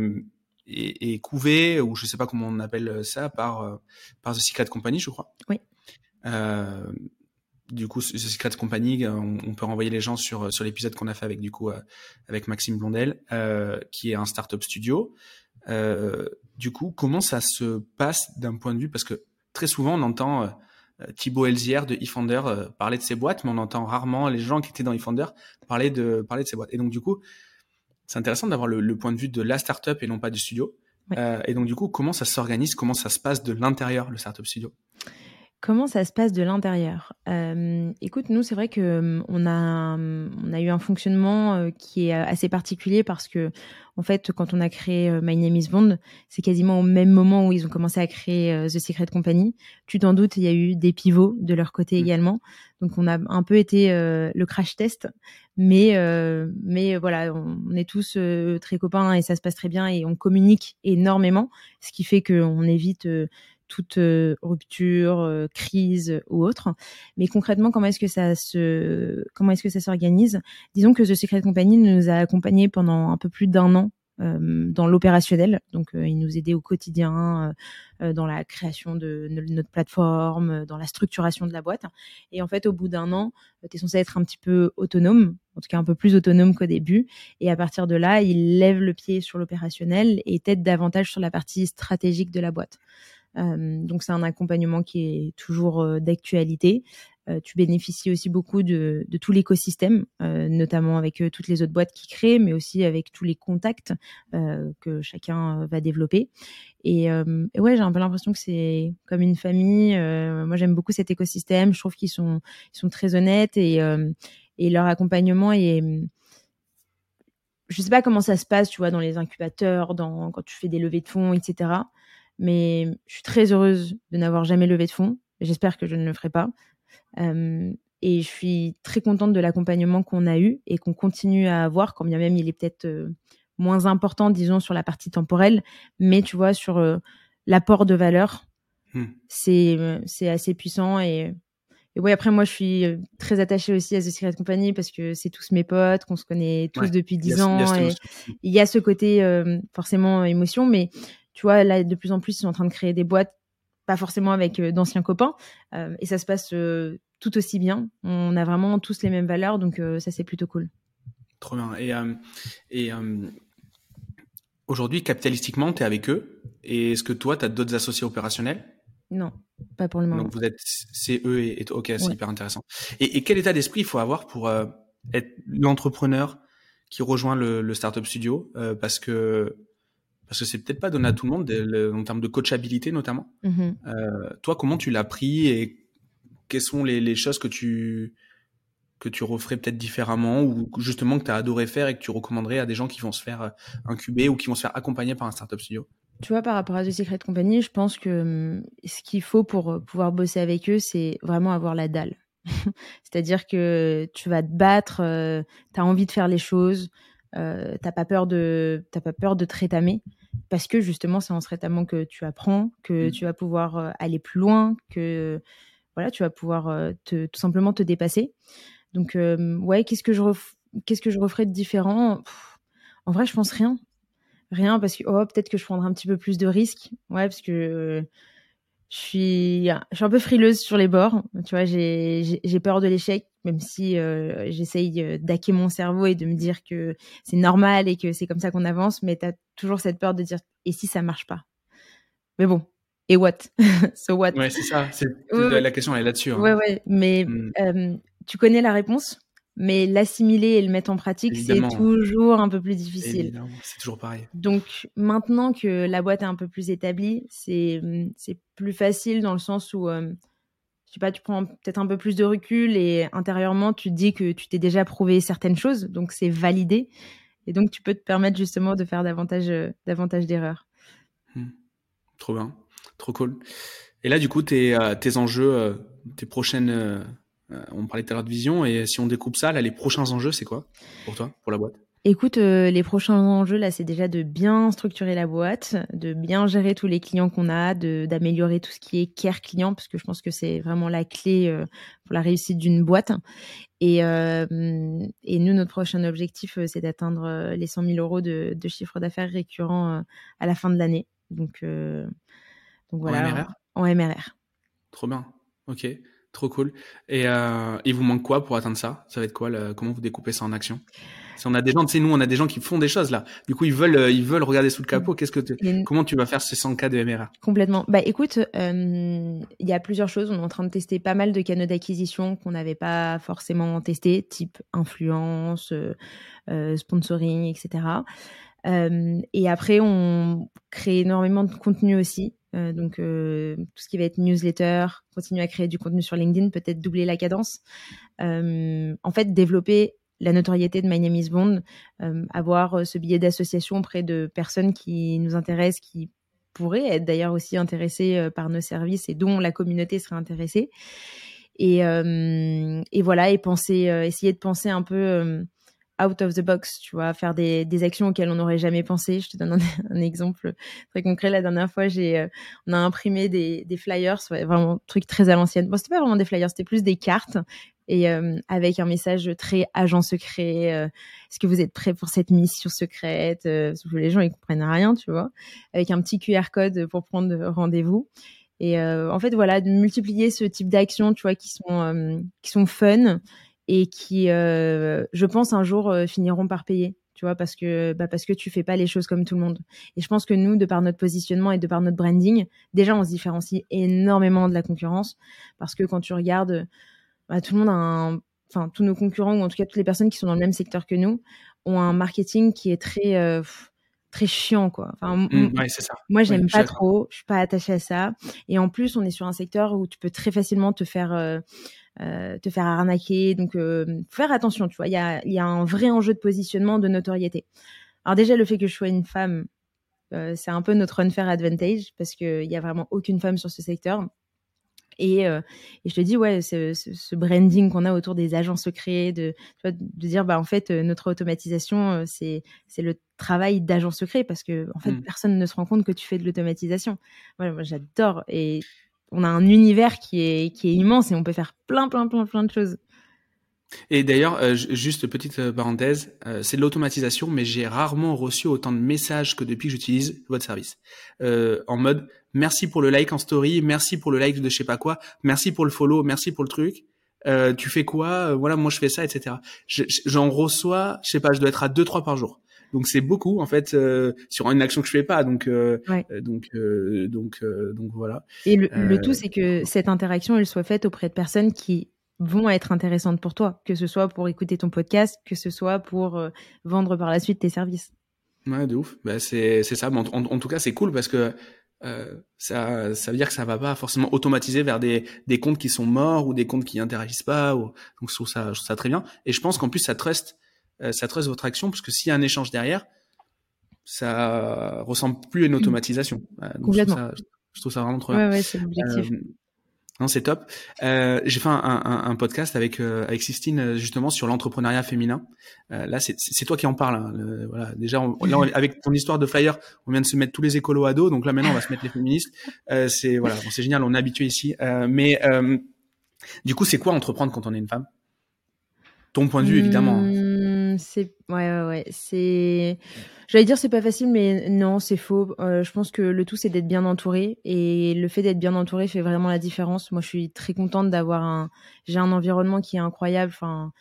S2: est, couvé ou je sais pas comment on appelle ça par par The Secret Company, je crois.
S1: Oui.
S2: Euh, du coup, The Secret Company, euh, on, peut renvoyer les gens sur sur l'épisode qu'on a fait avec du coup euh, avec Maxime Blondel, euh, qui est un startup studio. Euh, du coup, comment ça se passe d'un point de vue parce que très souvent on entend euh, Thibaut Elzière de eFounder parler de ses boîtes, mais on entend rarement les gens qui étaient dans eFounder parler de parler de ses boîtes. Et donc du coup, c'est intéressant d'avoir le, le, point de vue de la startup et non pas du studio. et donc du coup, comment ça s'organise, comment ça se passe de l'intérieur le startup studio?
S1: Comment ça se passe de l'intérieur? Euh, Écoute, nous, c'est vrai que euh, on a, on a eu un fonctionnement euh, qui est assez particulier parce que, en fait, quand on a créé My Name is Bond, c'est quasiment au même moment où ils ont commencé à créer The Secret Company. Tu t'en doutes, il y a eu des pivots de leur côté mmh. également. Donc, on a un peu été le crash test, mais, mais voilà, on, est tous très copains et ça se passe très bien et on communique énormément, ce qui fait qu'on évite toute euh, rupture, euh, crise ou autre. Mais concrètement, comment est-ce que ça se, comment est-ce que ça s'organise? Disons que The Secret Company nous a accompagnés pendant un peu plus d'un an euh, dans l'opérationnel. Donc, il nous aidait au quotidien dans la création de, notre plateforme, dans la structuration de la boîte. Et en fait, au bout d'un an, tu es censé être un petit peu autonome, en tout cas un peu plus autonome qu'au début. Et à partir de là, il lève le pied sur l'opérationnel et t'aide davantage sur la partie stratégique de la boîte. Donc c'est un accompagnement qui est toujours d'actualité. Tu bénéficies aussi beaucoup de, tout l'écosystème, notamment avec toutes les autres boîtes qui créent, mais aussi avec tous les contacts que chacun va développer. Et, ouais, j'ai un peu l'impression que c'est comme une famille. moi, j'aime beaucoup cet écosystème. Je trouve qu'ils sont, très honnêtes et, leur accompagnement est je sais pas comment ça se passe, tu vois, dans les incubateurs, quand tu fais des levées de fonds, etc. Mais je suis très heureuse de n'avoir jamais levé de fonds. J'espère que je ne le ferai pas. Euh, et je suis très contente de l'accompagnement qu'on a eu et qu'on continue à avoir, quand bien même il est peut-être euh, moins important, disons, sur la partie temporelle. Mais tu vois, sur euh, l'apport de valeur, hmm. c'est c'est assez puissant. Et, et ouais, après, moi, je suis très attachée aussi à The Secret Company parce que c'est tous mes potes, qu'on se connaît tous depuis dix ans. et il y a ce côté forcément émotion, mais tu vois, là, de plus en plus, ils sont en train de créer des boîtes, pas forcément avec euh, d'anciens copains, euh, et ça se passe euh, tout aussi bien. On a vraiment tous les mêmes valeurs, donc ça, c'est plutôt cool.
S2: Trop bien. Et, et aujourd'hui, capitalistiquement, tu es avec eux, et est-ce que toi, tu as d'autres associés opérationnels?
S1: Non, pas pour le moment.
S2: Donc vous êtes, c'est eux et, ok, c'est hyper intéressant. Et, quel état d'esprit il faut avoir pour être l'entrepreneur qui rejoint le, le startup studio? Parce que parce que c'est peut-être pas donné à tout le monde en termes de coachabilité notamment. Mm-hmm. Euh, toi, comment tu l'as pris et quelles sont les, choses que tu que tu referais peut-être différemment ou justement que tu as adoré faire et que tu recommanderais à des gens qui vont se faire euh, incuber ou qui vont se faire accompagner par un startup studio?
S1: Tu vois, par rapport à The Secret Company, je pense que hum, ce qu'il faut pour euh, pouvoir bosser avec eux, c'est vraiment avoir la dalle. *laughs* C'est-à-dire que tu vas te battre, tu as envie de faire les choses, euh, t'as pas peur de t'as pas peur de te rétamer parce que justement c'est en se rétamant que tu apprends que mmh. tu vas pouvoir euh, aller plus loin que voilà tu vas pouvoir euh, te, tout simplement te dépasser. Donc ouais qu'est-ce que je qu'est-ce que je referais de différent? En vrai je pense rien. Rien parce que oh, peut-être que je prendrais un petit peu plus de risques. Ouais parce que je suis, je suis un peu frileuse sur les bords. Tu vois, j'ai peur de l'échec, même si euh, j'essaye euh, d'hacker mon cerveau et de me dire que c'est normal et que c'est comme ça qu'on avance. Mais tu as toujours cette peur de dire et si ça marche pas? Mais bon, et what? *laughs* So what?
S2: Ouais, c'est ça. *laughs* La question est là-dessus. Hein.
S1: Ouais, ouais. Mais mmh. euh, tu connais la réponse mais l'assimiler et le mettre en pratique, c'est toujours un peu plus difficile.
S2: C'est toujours pareil.
S1: Donc maintenant que la boîte est un peu plus établie, c'est c'est plus facile dans le sens où euh, je sais pas, tu prends peut-être un peu plus de recul et intérieurement tu te dis que tu t'es déjà prouvé certaines choses, donc c'est validé et donc tu peux te permettre justement de faire davantage euh, d'erreurs.
S2: Hmm. Trop bien, trop cool. Et là du coup tes euh, enjeux, tes prochaines euh, on parlait tout à l'heure de vision, et si on découpe ça, là, les prochains enjeux, c'est quoi pour toi, pour la boîte?
S1: Écoute, euh, les prochains enjeux, là, c'est déjà de bien structurer la boîte, de bien gérer tous les clients qu'on a, d'améliorer tout ce qui est care client, parce que je pense que c'est vraiment la clé euh, pour la réussite d'une boîte. Et, et nous, notre prochain objectif, c'est d'atteindre les 100 000 euros de, de chiffre d'affaires récurrent à la fin de l'année. Donc, donc voilà.
S2: En MRR
S1: En MRR.
S2: Trop bien. Ok. Trop cool. Et euh, il vous manque quoi pour atteindre ça? Ça va être quoi Comment vous découpez ça en action Si on a des gens, tu sais, nous, on a des gens qui font des choses là. Du coup, ils veulent, euh, ils veulent regarder sous le capot. Mmh. Qu'est-ce que Comment tu vas faire ces 100 cas de MRA
S1: Complètement. Bah, écoute, euh, il y a plusieurs choses. On est en train de tester pas mal de canaux d'acquisition qu'on n'avait pas forcément testé, type influence, euh, sponsoring, etc. et après, on crée énormément de contenu aussi donc tout ce qui va être newsletter, continuer à créer du contenu sur LinkedIn, peut-être doubler la cadence. en fait, développer la notoriété de My Name is Bond, avoir ce billet d'association auprès de personnes qui nous intéressent, qui pourraient être d'ailleurs aussi intéressées par nos services et dont la communauté serait intéressée. Et, voilà, et penser, essayer de penser un peu out of the box, tu vois, faire des, actions auxquelles on n'aurait jamais pensé. Je te donne *laughs* un, exemple très concret. La dernière fois, j'ai, euh, on a imprimé des, flyers, vraiment un truc très à l'ancienne. Bon, c'était pas vraiment des flyers, c'était plus des cartes et euh, avec un message très agent secret. Euh, est-ce que vous êtes prêts pour cette mission secrète Parce que les gens ils comprennent rien, tu vois. Avec un petit QR code pour prendre rendez-vous. Et en fait, voilà, de multiplier ce type d'actions, tu vois, qui sont qui sont fun et qui, euh, je pense, un jour euh, finiront par payer. Tu vois, parce que bah parce que tu fais pas les choses comme tout le monde. Et je pense que nous, de par notre positionnement et de par notre branding, déjà on se différencie énormément de la concurrence parce que quand tu regardes, bah, tout le monde a un, enfin tous nos concurrents ou en tout cas toutes les personnes qui sont dans le même secteur que nous ont un marketing qui est très euh, très chiant quoi. Enfin,
S2: mmh, ouais, ça.
S1: Moi, j'aime pas trop, je suis pas attachée à ça. Et en plus, on est sur un secteur où tu peux très facilement te faire euh, euh, te faire arnaquer. Donc, faire attention, tu vois. Il y a, y a un vrai enjeu de positionnement, de notoriété. Alors déjà, le fait que je sois une femme, c'est un peu notre unfair advantage parce qu'il y a vraiment aucune femme sur ce secteur. Et, euh, et, je te dis, ouais, ce, ce, branding qu'on a autour des agents secrets, de, dire, bah, en fait, notre automatisation, c'est, c'est le travail d'agent secret parce que, en fait, mmh. personne ne se rend compte que tu fais de l'automatisation. Moi, moi j'adore. Et on a un univers qui est, qui est immense et on peut faire plein, plein, plein, plein de choses.
S2: Et d'ailleurs, euh, juste petite euh, parenthèse, euh, c'est de l'automatisation, mais j'ai rarement reçu autant de messages que depuis que j'utilise votre service. en mode, merci pour le like en story, merci pour le like de je sais pas quoi, merci pour le follow, merci pour le truc. tu fais quoi? Voilà, moi je fais ça, etc. J'en reçois, je sais pas, je dois être à deux trois par jour. Donc c'est beaucoup en fait euh, sur une action que je fais pas. Donc euh, euh, donc donc donc voilà.
S1: Et le, tout c'est que cette interaction elle soit faite auprès de personnes qui vont être intéressantes pour toi, que ce soit pour écouter ton podcast, que ce soit pour vendre par la suite tes services.
S2: Ouais, de ouf. Bah, c'est c'est ça. En, en, tout cas, c'est cool parce que euh, ça, ça veut dire que ça va pas forcément automatiser vers des, des comptes qui sont morts ou des comptes qui interagissent pas. Ou... Donc je trouve ça, je trouve ça très bien. Et je pense qu'en plus ça trust euh, ça trace votre action, parce que s'il y a un échange derrière, ça ressemble plus à une mmh. automatisation.
S1: Euh, Complètement.
S2: Je trouve, ça, vraiment trop bien.
S1: Ouais, ouais, c'est l'objectif.
S2: Euh, non, c'est top. Euh, j'ai fait un, un, un, podcast avec euh, avec Sistine justement sur l'entrepreneuriat féminin. Euh, là, c'est toi qui en parles. Hein. voilà, déjà, là, avec ton histoire de flyer, on vient de se mettre tous les écolos à dos, donc là maintenant, on va se mettre les féministes. c'est voilà, c'est génial, on est habitué ici. mais du coup, c'est quoi entreprendre quand on est une femme? Ton point de vue, évidemment. Hein.
S1: C'est ouais ouais, ouais. j'allais dire c'est pas facile mais non, c'est faux. Euh, je pense que le tout c'est d'être bien entouré et le fait d'être bien entouré fait vraiment la différence. Moi, je suis très contente d'avoir un j'ai un environnement qui est incroyable, enfin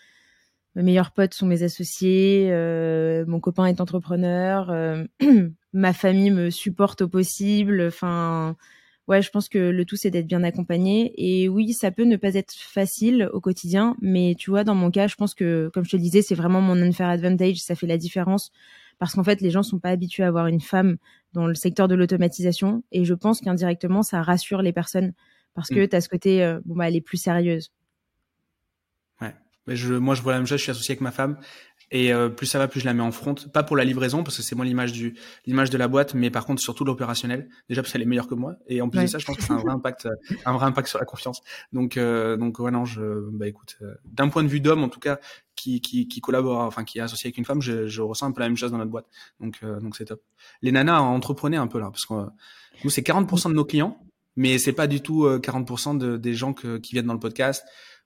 S1: mes meilleurs potes sont mes associés, euh, mon copain est entrepreneur, euh, *clears throat* ma famille me supporte au possible, enfin ouais, je pense que le tout c'est d'être bien accompagné. Et oui, ça peut ne pas être facile au quotidien, mais tu vois, dans mon cas, je pense que, comme je te le disais, c'est vraiment mon unfair advantage. Ça fait la différence parce qu'en fait, les gens sont pas habitués à avoir une femme dans le secteur de l'automatisation. Et je pense qu'indirectement, ça rassure les personnes parce que mm. tu as ce côté, euh, bon, bah, elle est plus sérieuse.
S2: Ouais. Mais je, moi, je vois la même chose. Je suis associé avec ma femme. Et euh, plus ça va, plus je la mets en front. Pas pour la livraison, parce que c'est moi l'image du l'image de la boîte, mais par contre surtout l'opérationnel. Déjà parce qu'elle est meilleure que moi. Et en plus de ça, je pense que c'est un vrai impact, euh, un vrai impact sur la confiance. Donc euh, donc ouais non, je bah écoute, d'un point de vue d'homme en tout cas, qui, qui qui collabore, enfin qui est associé avec une femme, je, je ressens un peu la même chose dans notre boîte. Donc donc c'est top. Les nanas entreprenaient un peu là, parce que nous c'est 40% de nos clients, mais c'est pas du tout 40% de, des gens que, qui viennent dans le podcast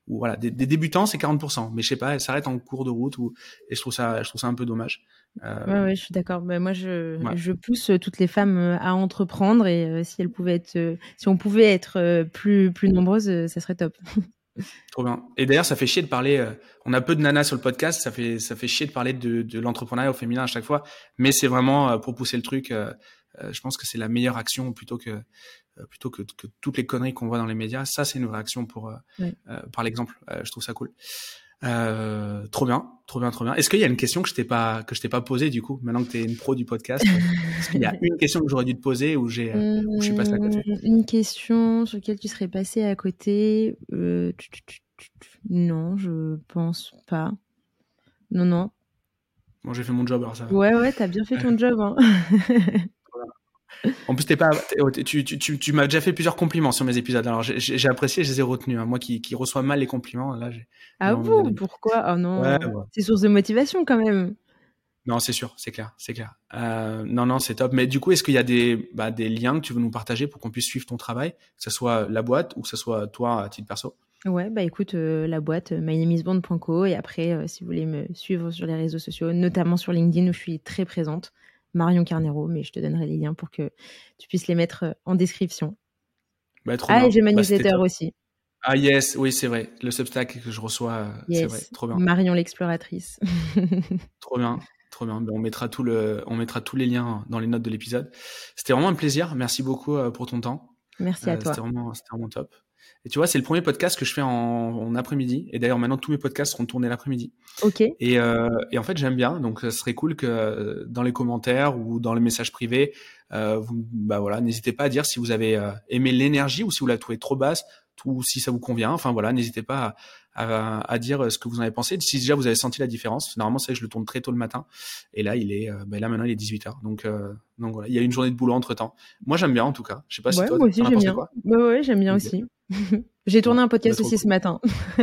S2: ou voilà, des, débutants c'est 40%, mais je sais pas, elles s'arrêtent en cours de route ou et je trouve ça, je trouve ça un peu dommage.
S1: Euh... Ouais, ouais, je suis d'accord. mais bah, moi, je, je pousse toutes les femmes euh, à entreprendre et euh, si elles pouvaient être, euh, si on pouvait être plus plus nombreuses, ça serait top. *laughs*
S2: Trop bien. Et d'ailleurs, ça fait chier de parler. on a peu de nanas sur le podcast, ça fait ça fait chier de parler de, de l'entrepreneuriat au féminin à chaque fois, mais c'est vraiment pour pousser le truc. je pense que c'est la meilleure action plutôt que plutôt que, que, toutes les conneries qu'on voit dans les médias. Ça, c'est une vraie action pour, euh, euh, par l'exemple. je trouve ça cool. Euh, trop bien, trop bien, trop bien. Est-ce qu'il y a une question que je t'ai pas que je t'ai pas posée du coup, maintenant que tu es une pro du podcast? Est-ce qu'il y a une question que j'aurais dû te poser ou j'ai je suis passé à côté?
S1: Hum, Une question sur laquelle tu serais passé à côté euh, tu- tu- tu- tu- tu- Non, je pense pas. Non, non.
S2: Bon, j'ai fait mon job alors ça.
S1: Ouais, ouais, t'as bien fait ton *laughs* job. Hein. *laughs*
S2: En plus, t'es pas, t'es- oh, tu, tu, tu, tu m'as déjà fait plusieurs compliments sur mes épisodes. Alors, j'ai- apprécié, je les ai retenus. hein. Moi qui, qui reçois mal les compliments, là, j'ai.
S1: Ah bon?
S2: d'aller-
S1: Pourquoi? Oh non.
S2: Ouais, ouais.
S1: C'est source de motivation quand même.
S2: Non, c'est sûr, c'est clair, c'est clair. Euh, non, non, c'est top. Mais du coup, est-ce qu'il y a des, bah, des liens que tu veux nous partager pour qu'on puisse suivre ton travail, que ce soit la boîte ou que ce soit toi à titre perso?
S1: Ouais, bah écoute, euh, la boîte euh, mynameisbond.co et après, euh, si vous voulez me suivre sur les réseaux sociaux, notamment sur LinkedIn où je suis très présente, Marion Carnero, mais je te donnerai les liens pour que tu puisses les mettre euh, en description.
S2: bah, trop
S1: Ah,
S2: bien.
S1: et j'ai ma
S2: Bah,
S1: newsletter aussi.
S2: Ah yes, oui, c'est vrai. Le Substack que je reçois, euh, c'est vrai. Trop bien.
S1: Marion l'exploratrice. *laughs*
S2: Trop bien, trop bien. Ben, on mettra tout le, on mettra tous les liens dans les notes de l'épisode. C'était vraiment un plaisir. Merci beaucoup euh, pour ton temps.
S1: Merci à
S2: Euh,
S1: toi.
S2: C'était vraiment, c'était vraiment top. Et tu vois, c'est le premier podcast que je fais en, en après-midi. Et d'ailleurs, maintenant, tous mes podcasts seront tournés l'après-midi.
S1: Ok.
S2: Et, euh, et en fait, j'aime bien. Donc, ce serait cool que euh, dans les commentaires ou dans les messages privés, euh, vous, bah voilà, n'hésitez pas à dire si vous avez euh, aimé l'énergie ou si vous la trouvez trop basse ou si ça vous convient. Enfin voilà, n'hésitez pas à, à, à dire ce que vous en avez pensé. Si déjà vous avez senti la différence, normalement c'est je le tourne très tôt le matin. Et là, il est, euh, bah là maintenant il est 18 h Donc, euh, donc voilà, il y a une journée de boulot entre temps. Moi, j'aime bien en tout cas. Je sais pas si
S1: Ouais,
S2: toi,
S1: moi aussi j'aime bien.
S2: quoi
S1: Ouais, ouais, j'aime bien aussi. *laughs* j'ai tourné un podcast
S2: Bah,
S1: aussi ce
S2: cool.
S1: matin. *laughs*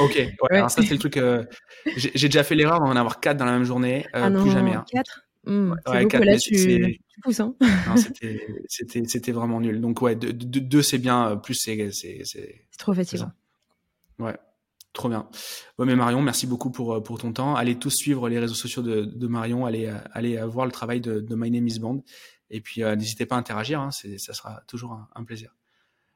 S2: Ok. Ouais, Alors ça c'est le truc. euh, j'ai déjà fait l'erreur d'en avoir quatre dans la même journée. Euh,
S1: ah non,
S2: plus jamais. hein.
S1: 4 c'est
S2: ouais, quatre,
S1: là tu, tu pousses. Hein.
S2: C'était, vraiment nul. Donc ouais, deux, deux, deux, c'est bien, euh, plus c'est, c'est,
S1: trop fatigant.
S2: Ouais, trop bien. Ouais, mais Marion, merci beaucoup pour euh, pour ton temps. Allez tous suivre les réseaux sociaux de, de Marion. Allez euh, allez voir le travail de, de My Name Is Bond. Et puis euh, n'hésitez pas à interagir. Hein, ça sera toujours un, un plaisir.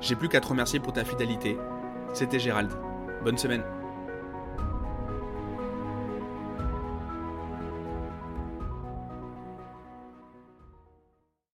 S2: J'ai plus qu'à te remercier pour ta fidélité. C'était Gérald. Bonne semaine.